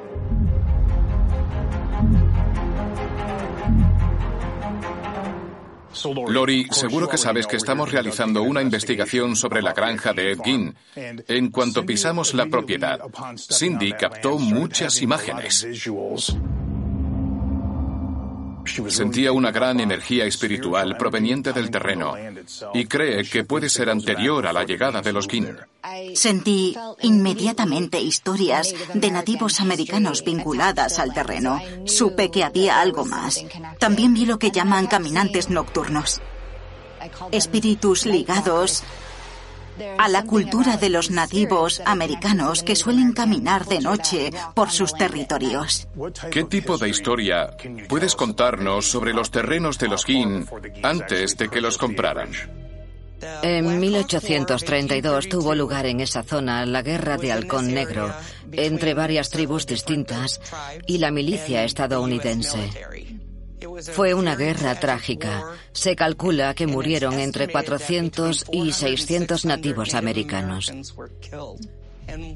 Lori, seguro que sabes que estamos realizando una investigación sobre la granja de Ed. En cuanto pisamos la propiedad, Cindy captó muchas imágenes. Sentía una gran energía espiritual proveniente del terreno y cree que puede ser anterior a la llegada de los King. Sentí inmediatamente historias de nativos americanos vinculadas al terreno. Supe que había algo más. También vi lo que llaman caminantes nocturnos. Espíritus ligados a la cultura de los nativos americanos que suelen caminar de noche por sus territorios. ¿Qué tipo de historia puedes contarnos sobre los terrenos de los Kin antes de que los compraran? En 1832 tuvo lugar en esa zona la Guerra de Halcón Negro entre varias tribus distintas y la milicia estadounidense. Fue una guerra trágica. Se calcula que murieron entre 400 y 600 nativos americanos.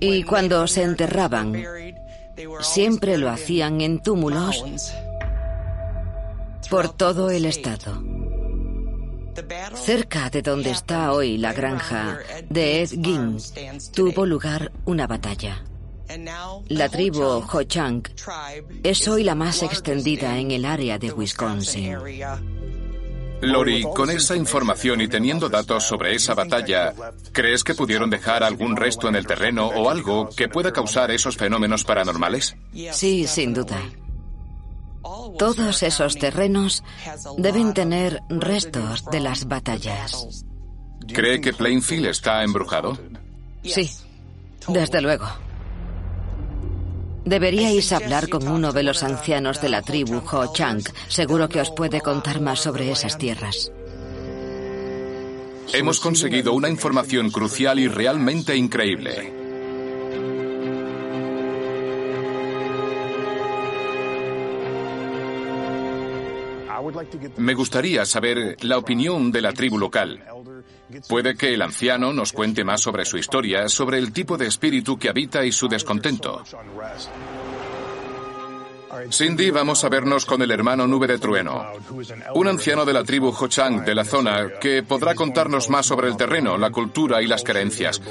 Y cuando se enterraban, siempre lo hacían en túmulos por todo el estado. Cerca de donde está hoy la granja de Ed tuvo lugar una batalla. La tribu Ho-Chunk es hoy la más extendida en el área de Wisconsin. Lori, con esa información y teniendo datos sobre esa batalla, ¿crees que pudieron dejar algún resto en el terreno o algo que pueda causar esos fenómenos paranormales? Sí, sin duda. Todos esos terrenos deben tener restos de las batallas. ¿Cree que Plainfield está embrujado? Sí, desde luego. Deberíais hablar con uno de los ancianos de la tribu Ho Chang. Seguro que os puede contar más sobre esas tierras. Hemos conseguido una información crucial y realmente increíble. Me gustaría saber la opinión de la tribu local. Puede que el anciano nos cuente más sobre su historia, sobre el tipo de espíritu que habita y su descontento. Cindy, vamos a vernos con el hermano Nube de Trueno, un anciano de la tribu Ho-Chang de la zona que podrá contarnos más sobre el terreno, la cultura y las creencias.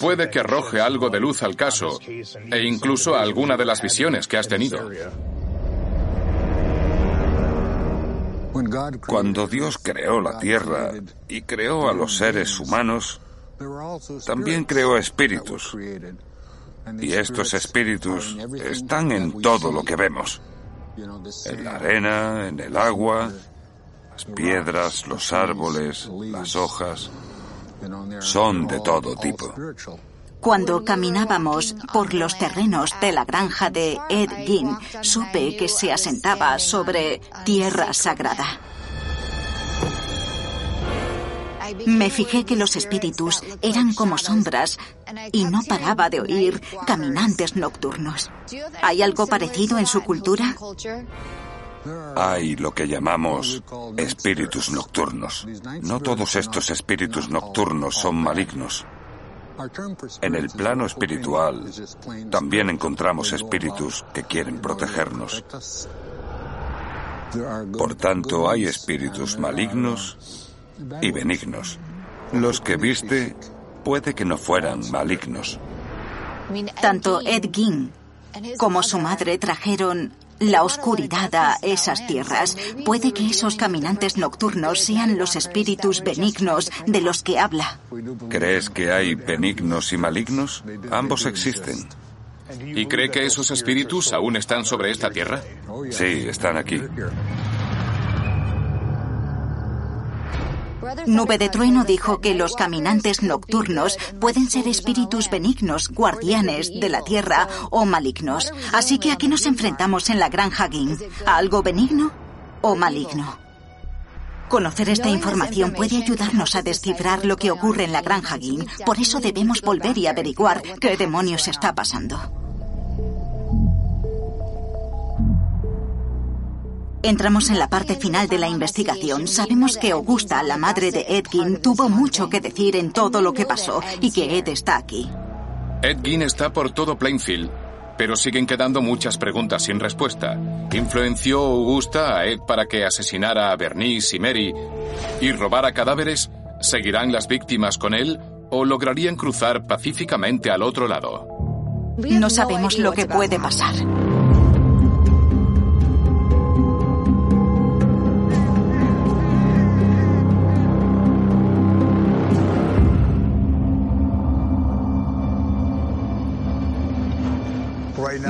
Puede que arroje algo de luz al caso e incluso a alguna de las visiones que has tenido. Cuando Dios creó la tierra y creó a los seres humanos, también creó espíritus. Y estos espíritus están en todo lo que vemos. En la arena, en el agua, las piedras, los árboles, las hojas. Son de todo tipo. Cuando caminábamos por los terrenos de la granja de Ed Gein, supe que se asentaba sobre tierra sagrada. Me fijé que los espíritus eran como sombras y no paraba de oír caminantes nocturnos. ¿Hay algo parecido en su cultura? Hay lo que llamamos espíritus nocturnos. No todos estos espíritus nocturnos son malignos. En el plano espiritual también encontramos espíritus que quieren protegernos. Por tanto, hay espíritus malignos y benignos. Los que viste puede que no fueran malignos. Tanto Ed Gein como su madre trajeron la oscuridad a esas tierras. Puede que esos caminantes nocturnos sean los espíritus benignos de los que habla. ¿Crees que hay benignos y malignos? Ambos existen. ¿Y cree que esos espíritus aún están sobre esta tierra? Sí, están aquí. Nube de Trueno dijo que los caminantes nocturnos pueden ser espíritus benignos, guardianes de la tierra o malignos. Así que ¿a qué nos enfrentamos en la granja Gin? ¿A algo benigno o maligno? Conocer esta información puede ayudarnos a descifrar lo que ocurre en la granja Gin. Por eso debemos volver y averiguar qué demonios está pasando. Entramos en la parte final de la investigación. Sabemos que Augusta, la madre de Edgin, tuvo mucho que decir en todo lo que pasó y que Ed está aquí. Edgin está por todo Plainfield Pero siguen quedando muchas preguntas sin respuesta. ¿Influenció Augusta a Ed para que asesinara a Bernice y Mary y robara cadáveres? ¿Seguirán las víctimas con él o lograrían cruzar pacíficamente al otro lado? No sabemos lo que puede pasar.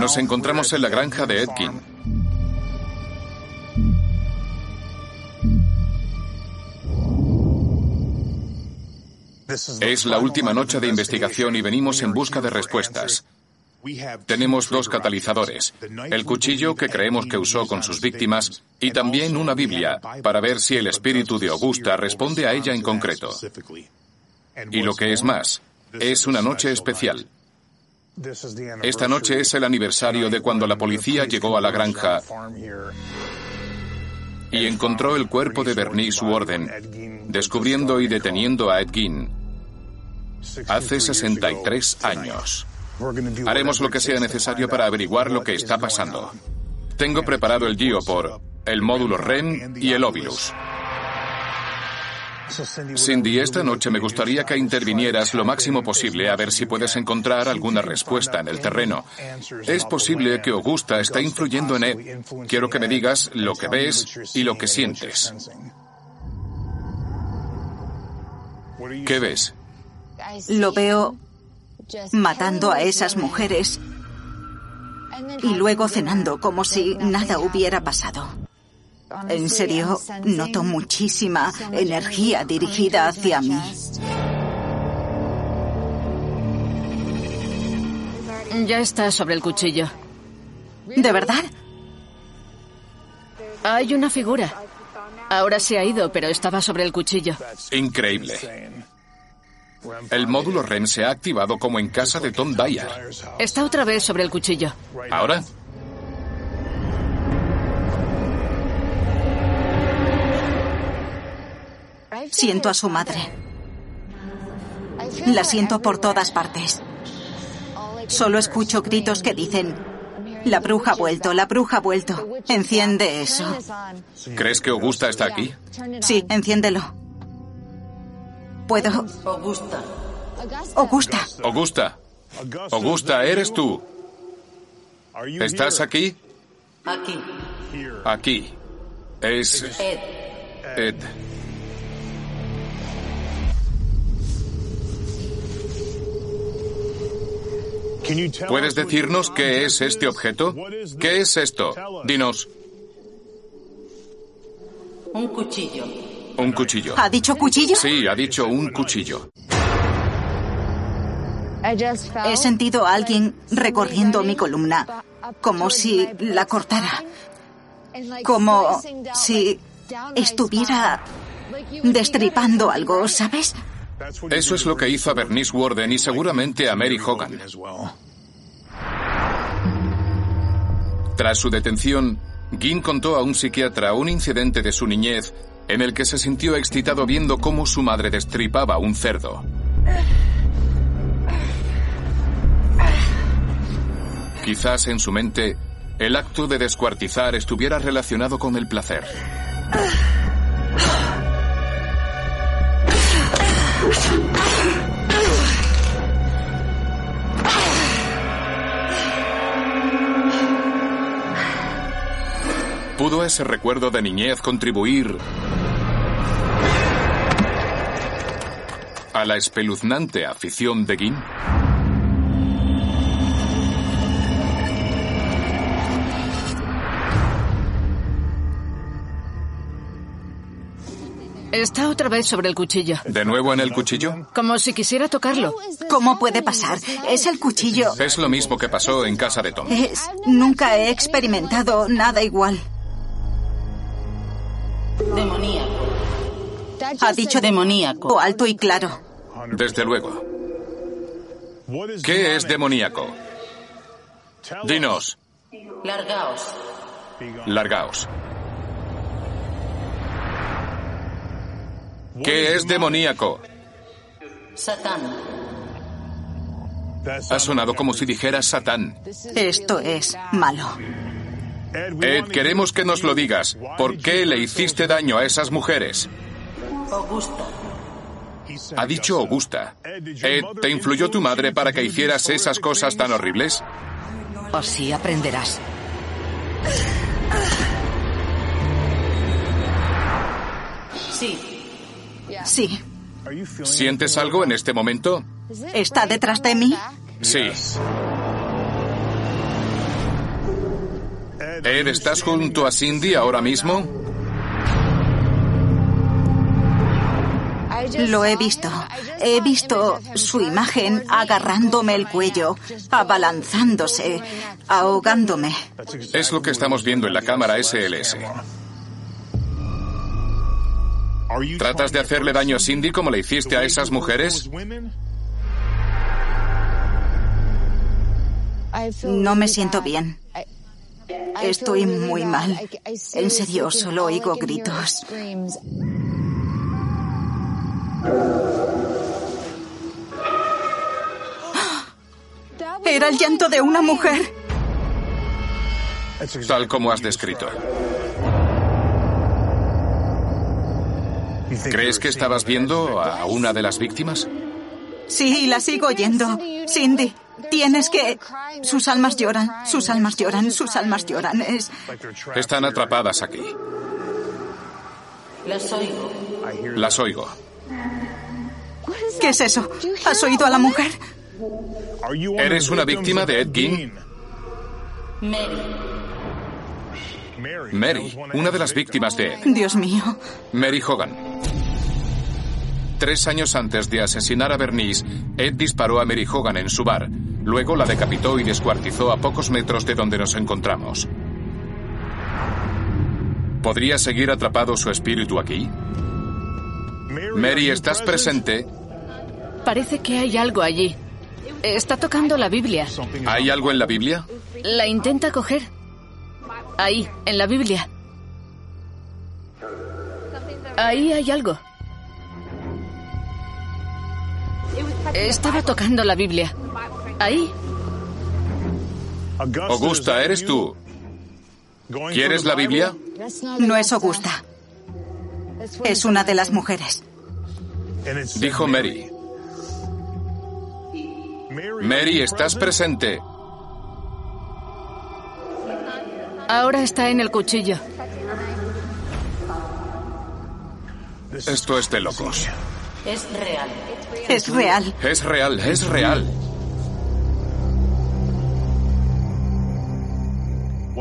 Nos encontramos en la granja de Edkin. Es la última noche de investigación y venimos en busca de respuestas. Tenemos dos catalizadores, el cuchillo que creemos que usó con sus víctimas y también una Biblia para ver si el espíritu de Augusta responde a ella en concreto. Y lo que es más, es una noche especial. Esta noche es el aniversario de cuando la policía llegó a la granja y encontró el cuerpo de Bernice Warden, descubriendo y deteniendo a Ed Gein hace 63 años. Haremos lo que sea necesario para averiguar lo que está pasando. Tengo preparado el por el módulo REM y el Ovilus. Cindy, esta noche me gustaría que intervinieras lo máximo posible a ver si puedes encontrar alguna respuesta en el terreno. Es posible que Augusta esté influyendo en Ed. Quiero que me digas lo que ves y lo que sientes. ¿Qué ves? Lo veo matando a esas mujeres y luego cenando como si nada hubiera pasado. En serio, noto muchísima energía dirigida hacia mí. Ya está sobre el cuchillo. ¿De verdad? Hay una figura. Ahora se ha ido, pero estaba sobre el cuchillo. Increíble. El módulo REM se ha activado como en casa de Tom Dyer. Está otra vez sobre el cuchillo. ¿Ahora? Siento a su madre. La siento por todas partes. Solo escucho gritos que dicen, la bruja ha vuelto, la bruja ha vuelto. Enciende eso. ¿Crees que Augusta está aquí? Sí, enciéndelo. Puedo. Augusta. Augusta. Augusta. Augusta, eres tú. ¿Estás aquí? Aquí. Aquí. Es... Ed. Ed. ¿Puedes decirnos qué es este objeto? ¿Qué es esto? Dinos. Un cuchillo. Un cuchillo. ¿Ha dicho cuchillo? Sí, ha dicho un cuchillo. He sentido a alguien recorriendo mi columna, como si la cortara. Como si estuviera destripando algo, ¿sabes? Eso es lo que hizo a Bernice Warden y seguramente a Mary Hogan. Tras su detención, Ginn contó a un psiquiatra un incidente de su niñez en el que se sintió excitado viendo cómo su madre destripaba un cerdo. Quizás en su mente, el acto de descuartizar estuviera relacionado con el placer. ¿Pudo ese recuerdo de niñez contribuir a la espeluznante afición de Gin? Está otra vez sobre el cuchillo. ¿De nuevo en el cuchillo? Como si quisiera tocarlo. ¿Cómo puede pasar? Es el cuchillo. Es lo mismo que pasó en casa de Tom. Es... Nunca he experimentado nada igual. Demoníaco. Ha dicho demoníaco. Alto y claro. Desde luego. ¿Qué es demoníaco? Dinos. Largaos. Largaos. ¿Qué es demoníaco? Satán. Ha sonado como si dijeras Satán. Esto es malo. Ed, queremos que nos lo digas. ¿Por qué le hiciste daño a esas mujeres? Augusta. Ha dicho Augusta. Ed, ¿te influyó tu madre para que hicieras esas cosas tan horribles? Así aprenderás. Sí. ¿Sientes algo en este momento? ¿Está detrás de mí? Sí. Ed, ¿estás junto a Cindy ahora mismo? Lo he visto. He visto su imagen agarrándome el cuello, abalanzándose, ahogándome. Es lo que estamos viendo en la cámara SLS. ¿Tratas de hacerle daño a Cindy como le hiciste a esas mujeres? No me siento bien. Estoy muy mal. En serio, solo oigo gritos. Era el llanto de una mujer. Tal como has descrito. ¿Crees que estabas viendo a una de las víctimas? Sí, la sigo oyendo. Cindy, tienes que... Sus almas lloran, sus almas lloran, sus almas lloran. Es... Están atrapadas aquí. Las oigo. Las oigo. ¿Qué es eso? ¿Has oído a la mujer? ¿Eres una víctima de Ed Gein? Mary. Mary, una de las víctimas de Ed. Dios mío. Mary Hogan. Tres años antes de asesinar a Bernice, Ed disparó a Mary Hogan en su bar. Luego la decapitó y descuartizó a pocos metros de donde nos encontramos. ¿Podría seguir atrapado su espíritu aquí? Mary, ¿estás presente? Parece que hay algo allí. Está tocando la Biblia. ¿Hay algo en la Biblia? La intenta coger. Ahí, en la Biblia. Ahí hay algo. Estaba tocando la Biblia. Ahí. Augusta, ¿eres tú? ¿Quieres la Biblia? No es Augusta. Es una de las mujeres. Dijo Mary. Mary, ¿estás presente? Ahora está en el cuchillo. Esto es de locos. Es real. Es real. Es real, es real.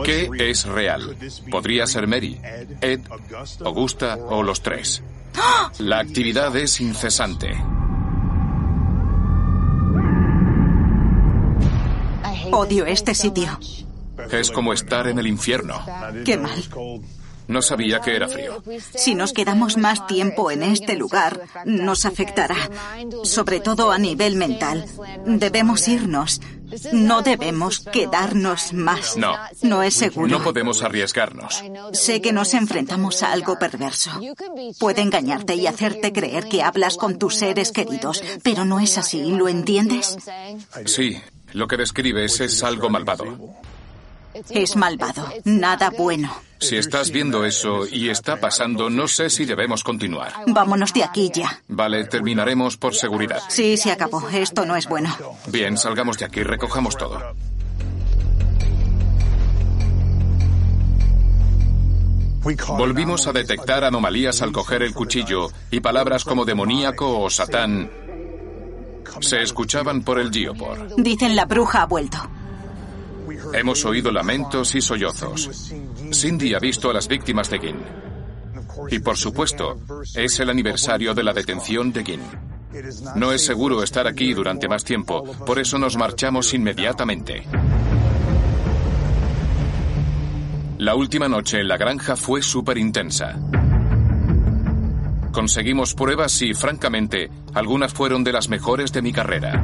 ¿Qué es real? Podría ser Mary, Ed, Augusta o los tres. La actividad es incesante. Odio este sitio. Es como estar en el infierno. Qué mal. No sabía que era frío. Si nos quedamos más tiempo en este lugar, nos afectará, sobre todo a nivel mental. Debemos irnos. No debemos quedarnos más. No. No es seguro. No podemos arriesgarnos. Sé que nos enfrentamos a algo perverso. Puede engañarte y hacerte creer que hablas con tus seres queridos, pero no es así, ¿lo entiendes? Sí, lo que describes es algo malvado. Es malvado, nada bueno. Si estás viendo eso y está pasando, no sé si debemos continuar. Vámonos de aquí ya. Vale, terminaremos por seguridad. Sí, se acabó. Esto no es bueno. Bien, salgamos de aquí, recojamos todo. Volvimos a detectar anomalías al coger el cuchillo y palabras como demoníaco o satán se escuchaban por el geopor. Dicen la bruja ha vuelto. Hemos oído lamentos y sollozos. Cindy ha visto a las víctimas de Gin. Y por supuesto, es el aniversario de la detención de Gin. No es seguro estar aquí durante más tiempo, por eso nos marchamos inmediatamente. La última noche en la granja fue súper intensa. Conseguimos pruebas y, francamente, algunas fueron de las mejores de mi carrera.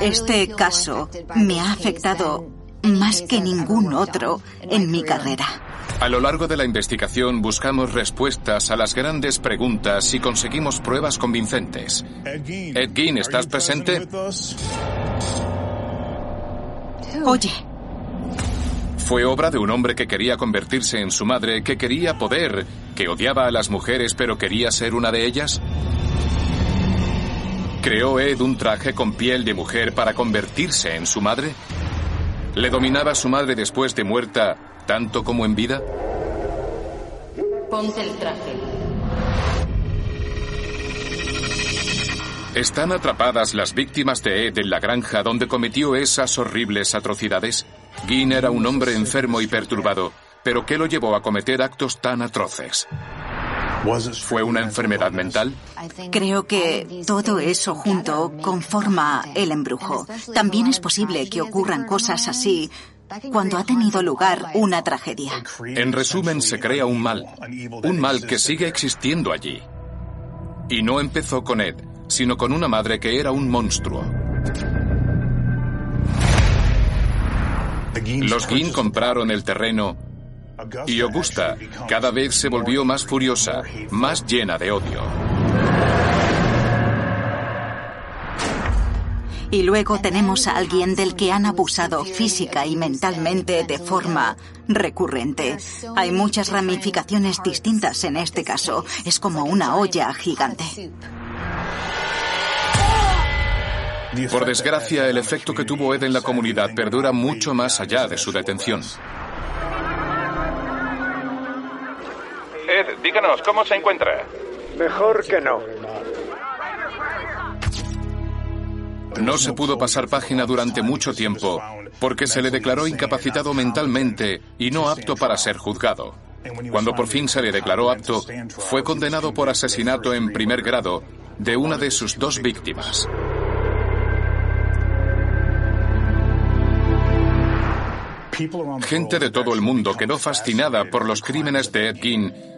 Este caso me ha afectado más que ningún otro en mi carrera. A lo largo de la investigación buscamos respuestas a las grandes preguntas y conseguimos pruebas convincentes. Ed Gein, ¿estás presente? Oye, Fue obra de un hombre que quería convertirse en su madre, que quería poder, que odiaba a las mujeres pero quería ser una de ellas. ¿Creó Ed un traje con piel de mujer para convertirse en su madre? ¿Le dominaba su madre después de muerta tanto como en vida? Ponte el traje. ¿Están atrapadas las víctimas de Ed en la granja donde cometió esas horribles atrocidades? Gin era un hombre enfermo y perturbado, pero ¿qué lo llevó a cometer actos tan atroces? ¿Fue una enfermedad mental? creo que todo eso junto conforma el embrujo. También es posible que ocurran cosas así cuando ha tenido lugar una tragedia. En resumen, se crea un mal. Un mal que sigue existiendo allí. Y no empezó con Ed, sino con una madre que era un monstruo. Los Gin compraron el terreno y Augusta cada vez se volvió más furiosa, más llena de odio. Y luego tenemos a alguien del que han abusado física y mentalmente de forma recurrente. Hay muchas ramificaciones distintas en este caso. Es como una olla gigante. Por desgracia, el efecto que tuvo Ed en la comunidad perdura mucho más allá de su detención. Ed, díganos, ¿cómo se encuentra? Mejor que no. No se pudo pasar página durante mucho tiempo porque se le declaró incapacitado mentalmente y no apto para ser juzgado. Cuando por fin se le declaró apto, fue condenado por asesinato en primer grado de una de sus dos víctimas. Gente de todo el mundo quedó fascinada por los crímenes de Ed Gein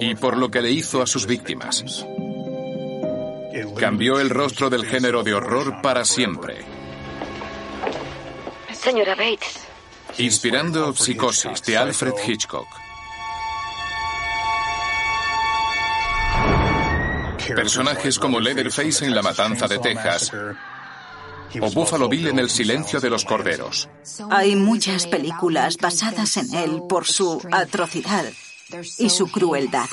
y por lo que le hizo a sus víctimas. Cambió el rostro del género de horror para siempre, Señora Bates. inspirando Psicosis de Alfred Hitchcock. Personajes como Leatherface en La Matanza de Texas o Buffalo Bill en El Silencio de los Corderos. Hay muchas películas basadas en él por su atrocidad y su crueldad.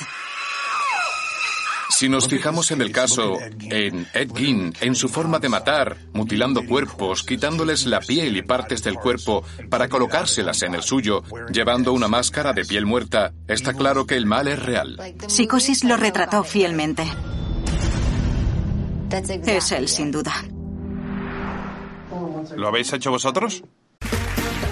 Si nos fijamos en el caso, en Ed Gein, en su forma de matar, mutilando cuerpos, quitándoles la piel y partes del cuerpo para colocárselas en el suyo, llevando una máscara de piel muerta, está claro que el mal es real. Psicosis lo retrató fielmente. Es él, sin duda. ¿Lo habéis hecho vosotros?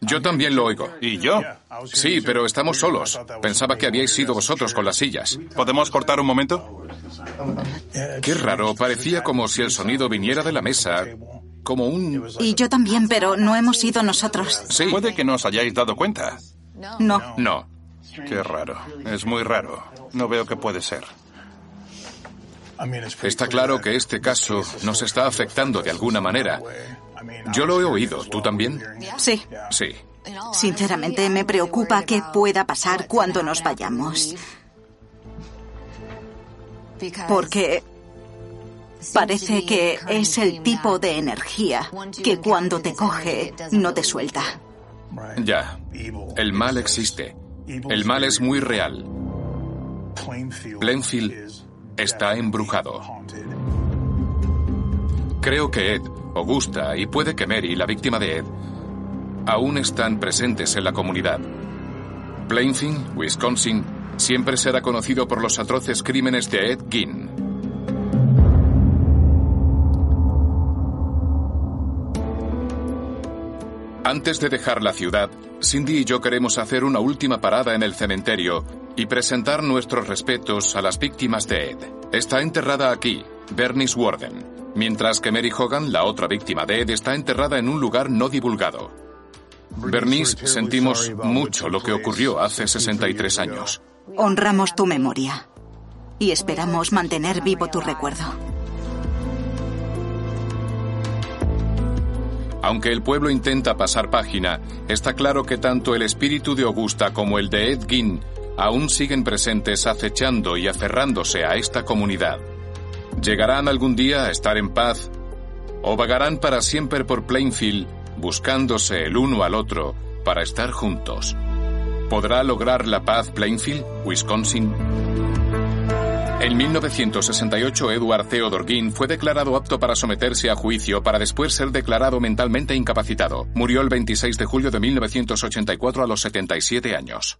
Yo también lo oigo. ¿Y yo? Sí, pero estamos solos. Pensaba que habíais sido vosotros con las sillas. ¿Podemos cortar un momento? Qué raro, parecía como si el sonido viniera de la mesa, como un... Y yo también, pero no hemos sido nosotros. Sí. Puede que no os hayáis dado cuenta. No. No. Qué raro. Es muy raro. No veo qué puede ser. Está claro que este caso nos está afectando de alguna manera. Yo lo he oído, ¿tú también? Sí. Sí. Sinceramente, me preocupa qué pueda pasar cuando nos vayamos. Porque parece que es el tipo de energía que cuando te coge no te suelta. Ya. El mal existe. El mal es muy real. Plainfield está embrujado. Creo que Ed, Augusta y puede que Mary, la víctima de Ed, aún están presentes en la comunidad. Plainfield, Wisconsin, siempre será conocido por los atroces crímenes de Ed Gein. Antes de dejar la ciudad, Cindy y yo queremos hacer una última parada en el cementerio y presentar nuestros respetos a las víctimas de Ed. Está enterrada aquí, Bernice Warden, mientras que Mary Hogan, la otra víctima de Ed, está enterrada en un lugar no divulgado. Bernice, sentimos mucho lo que ocurrió hace 63 años. Honramos tu memoria y esperamos mantener vivo tu recuerdo. Aunque el pueblo intenta pasar página, está claro que tanto el espíritu de Augusta como el de Ed Gein aún siguen presentes acechando y aferrándose a esta comunidad. ¿Llegarán algún día a estar en paz? ¿O vagarán para siempre por Plainfield, buscándose el uno al otro para estar juntos? ¿Podrá lograr la paz Plainfield, Wisconsin? En 1968, Edward Theodore Ginn fue declarado apto para someterse a juicio para después ser declarado mentalmente incapacitado. Murió el 26 de julio de 1984 a los 77 años.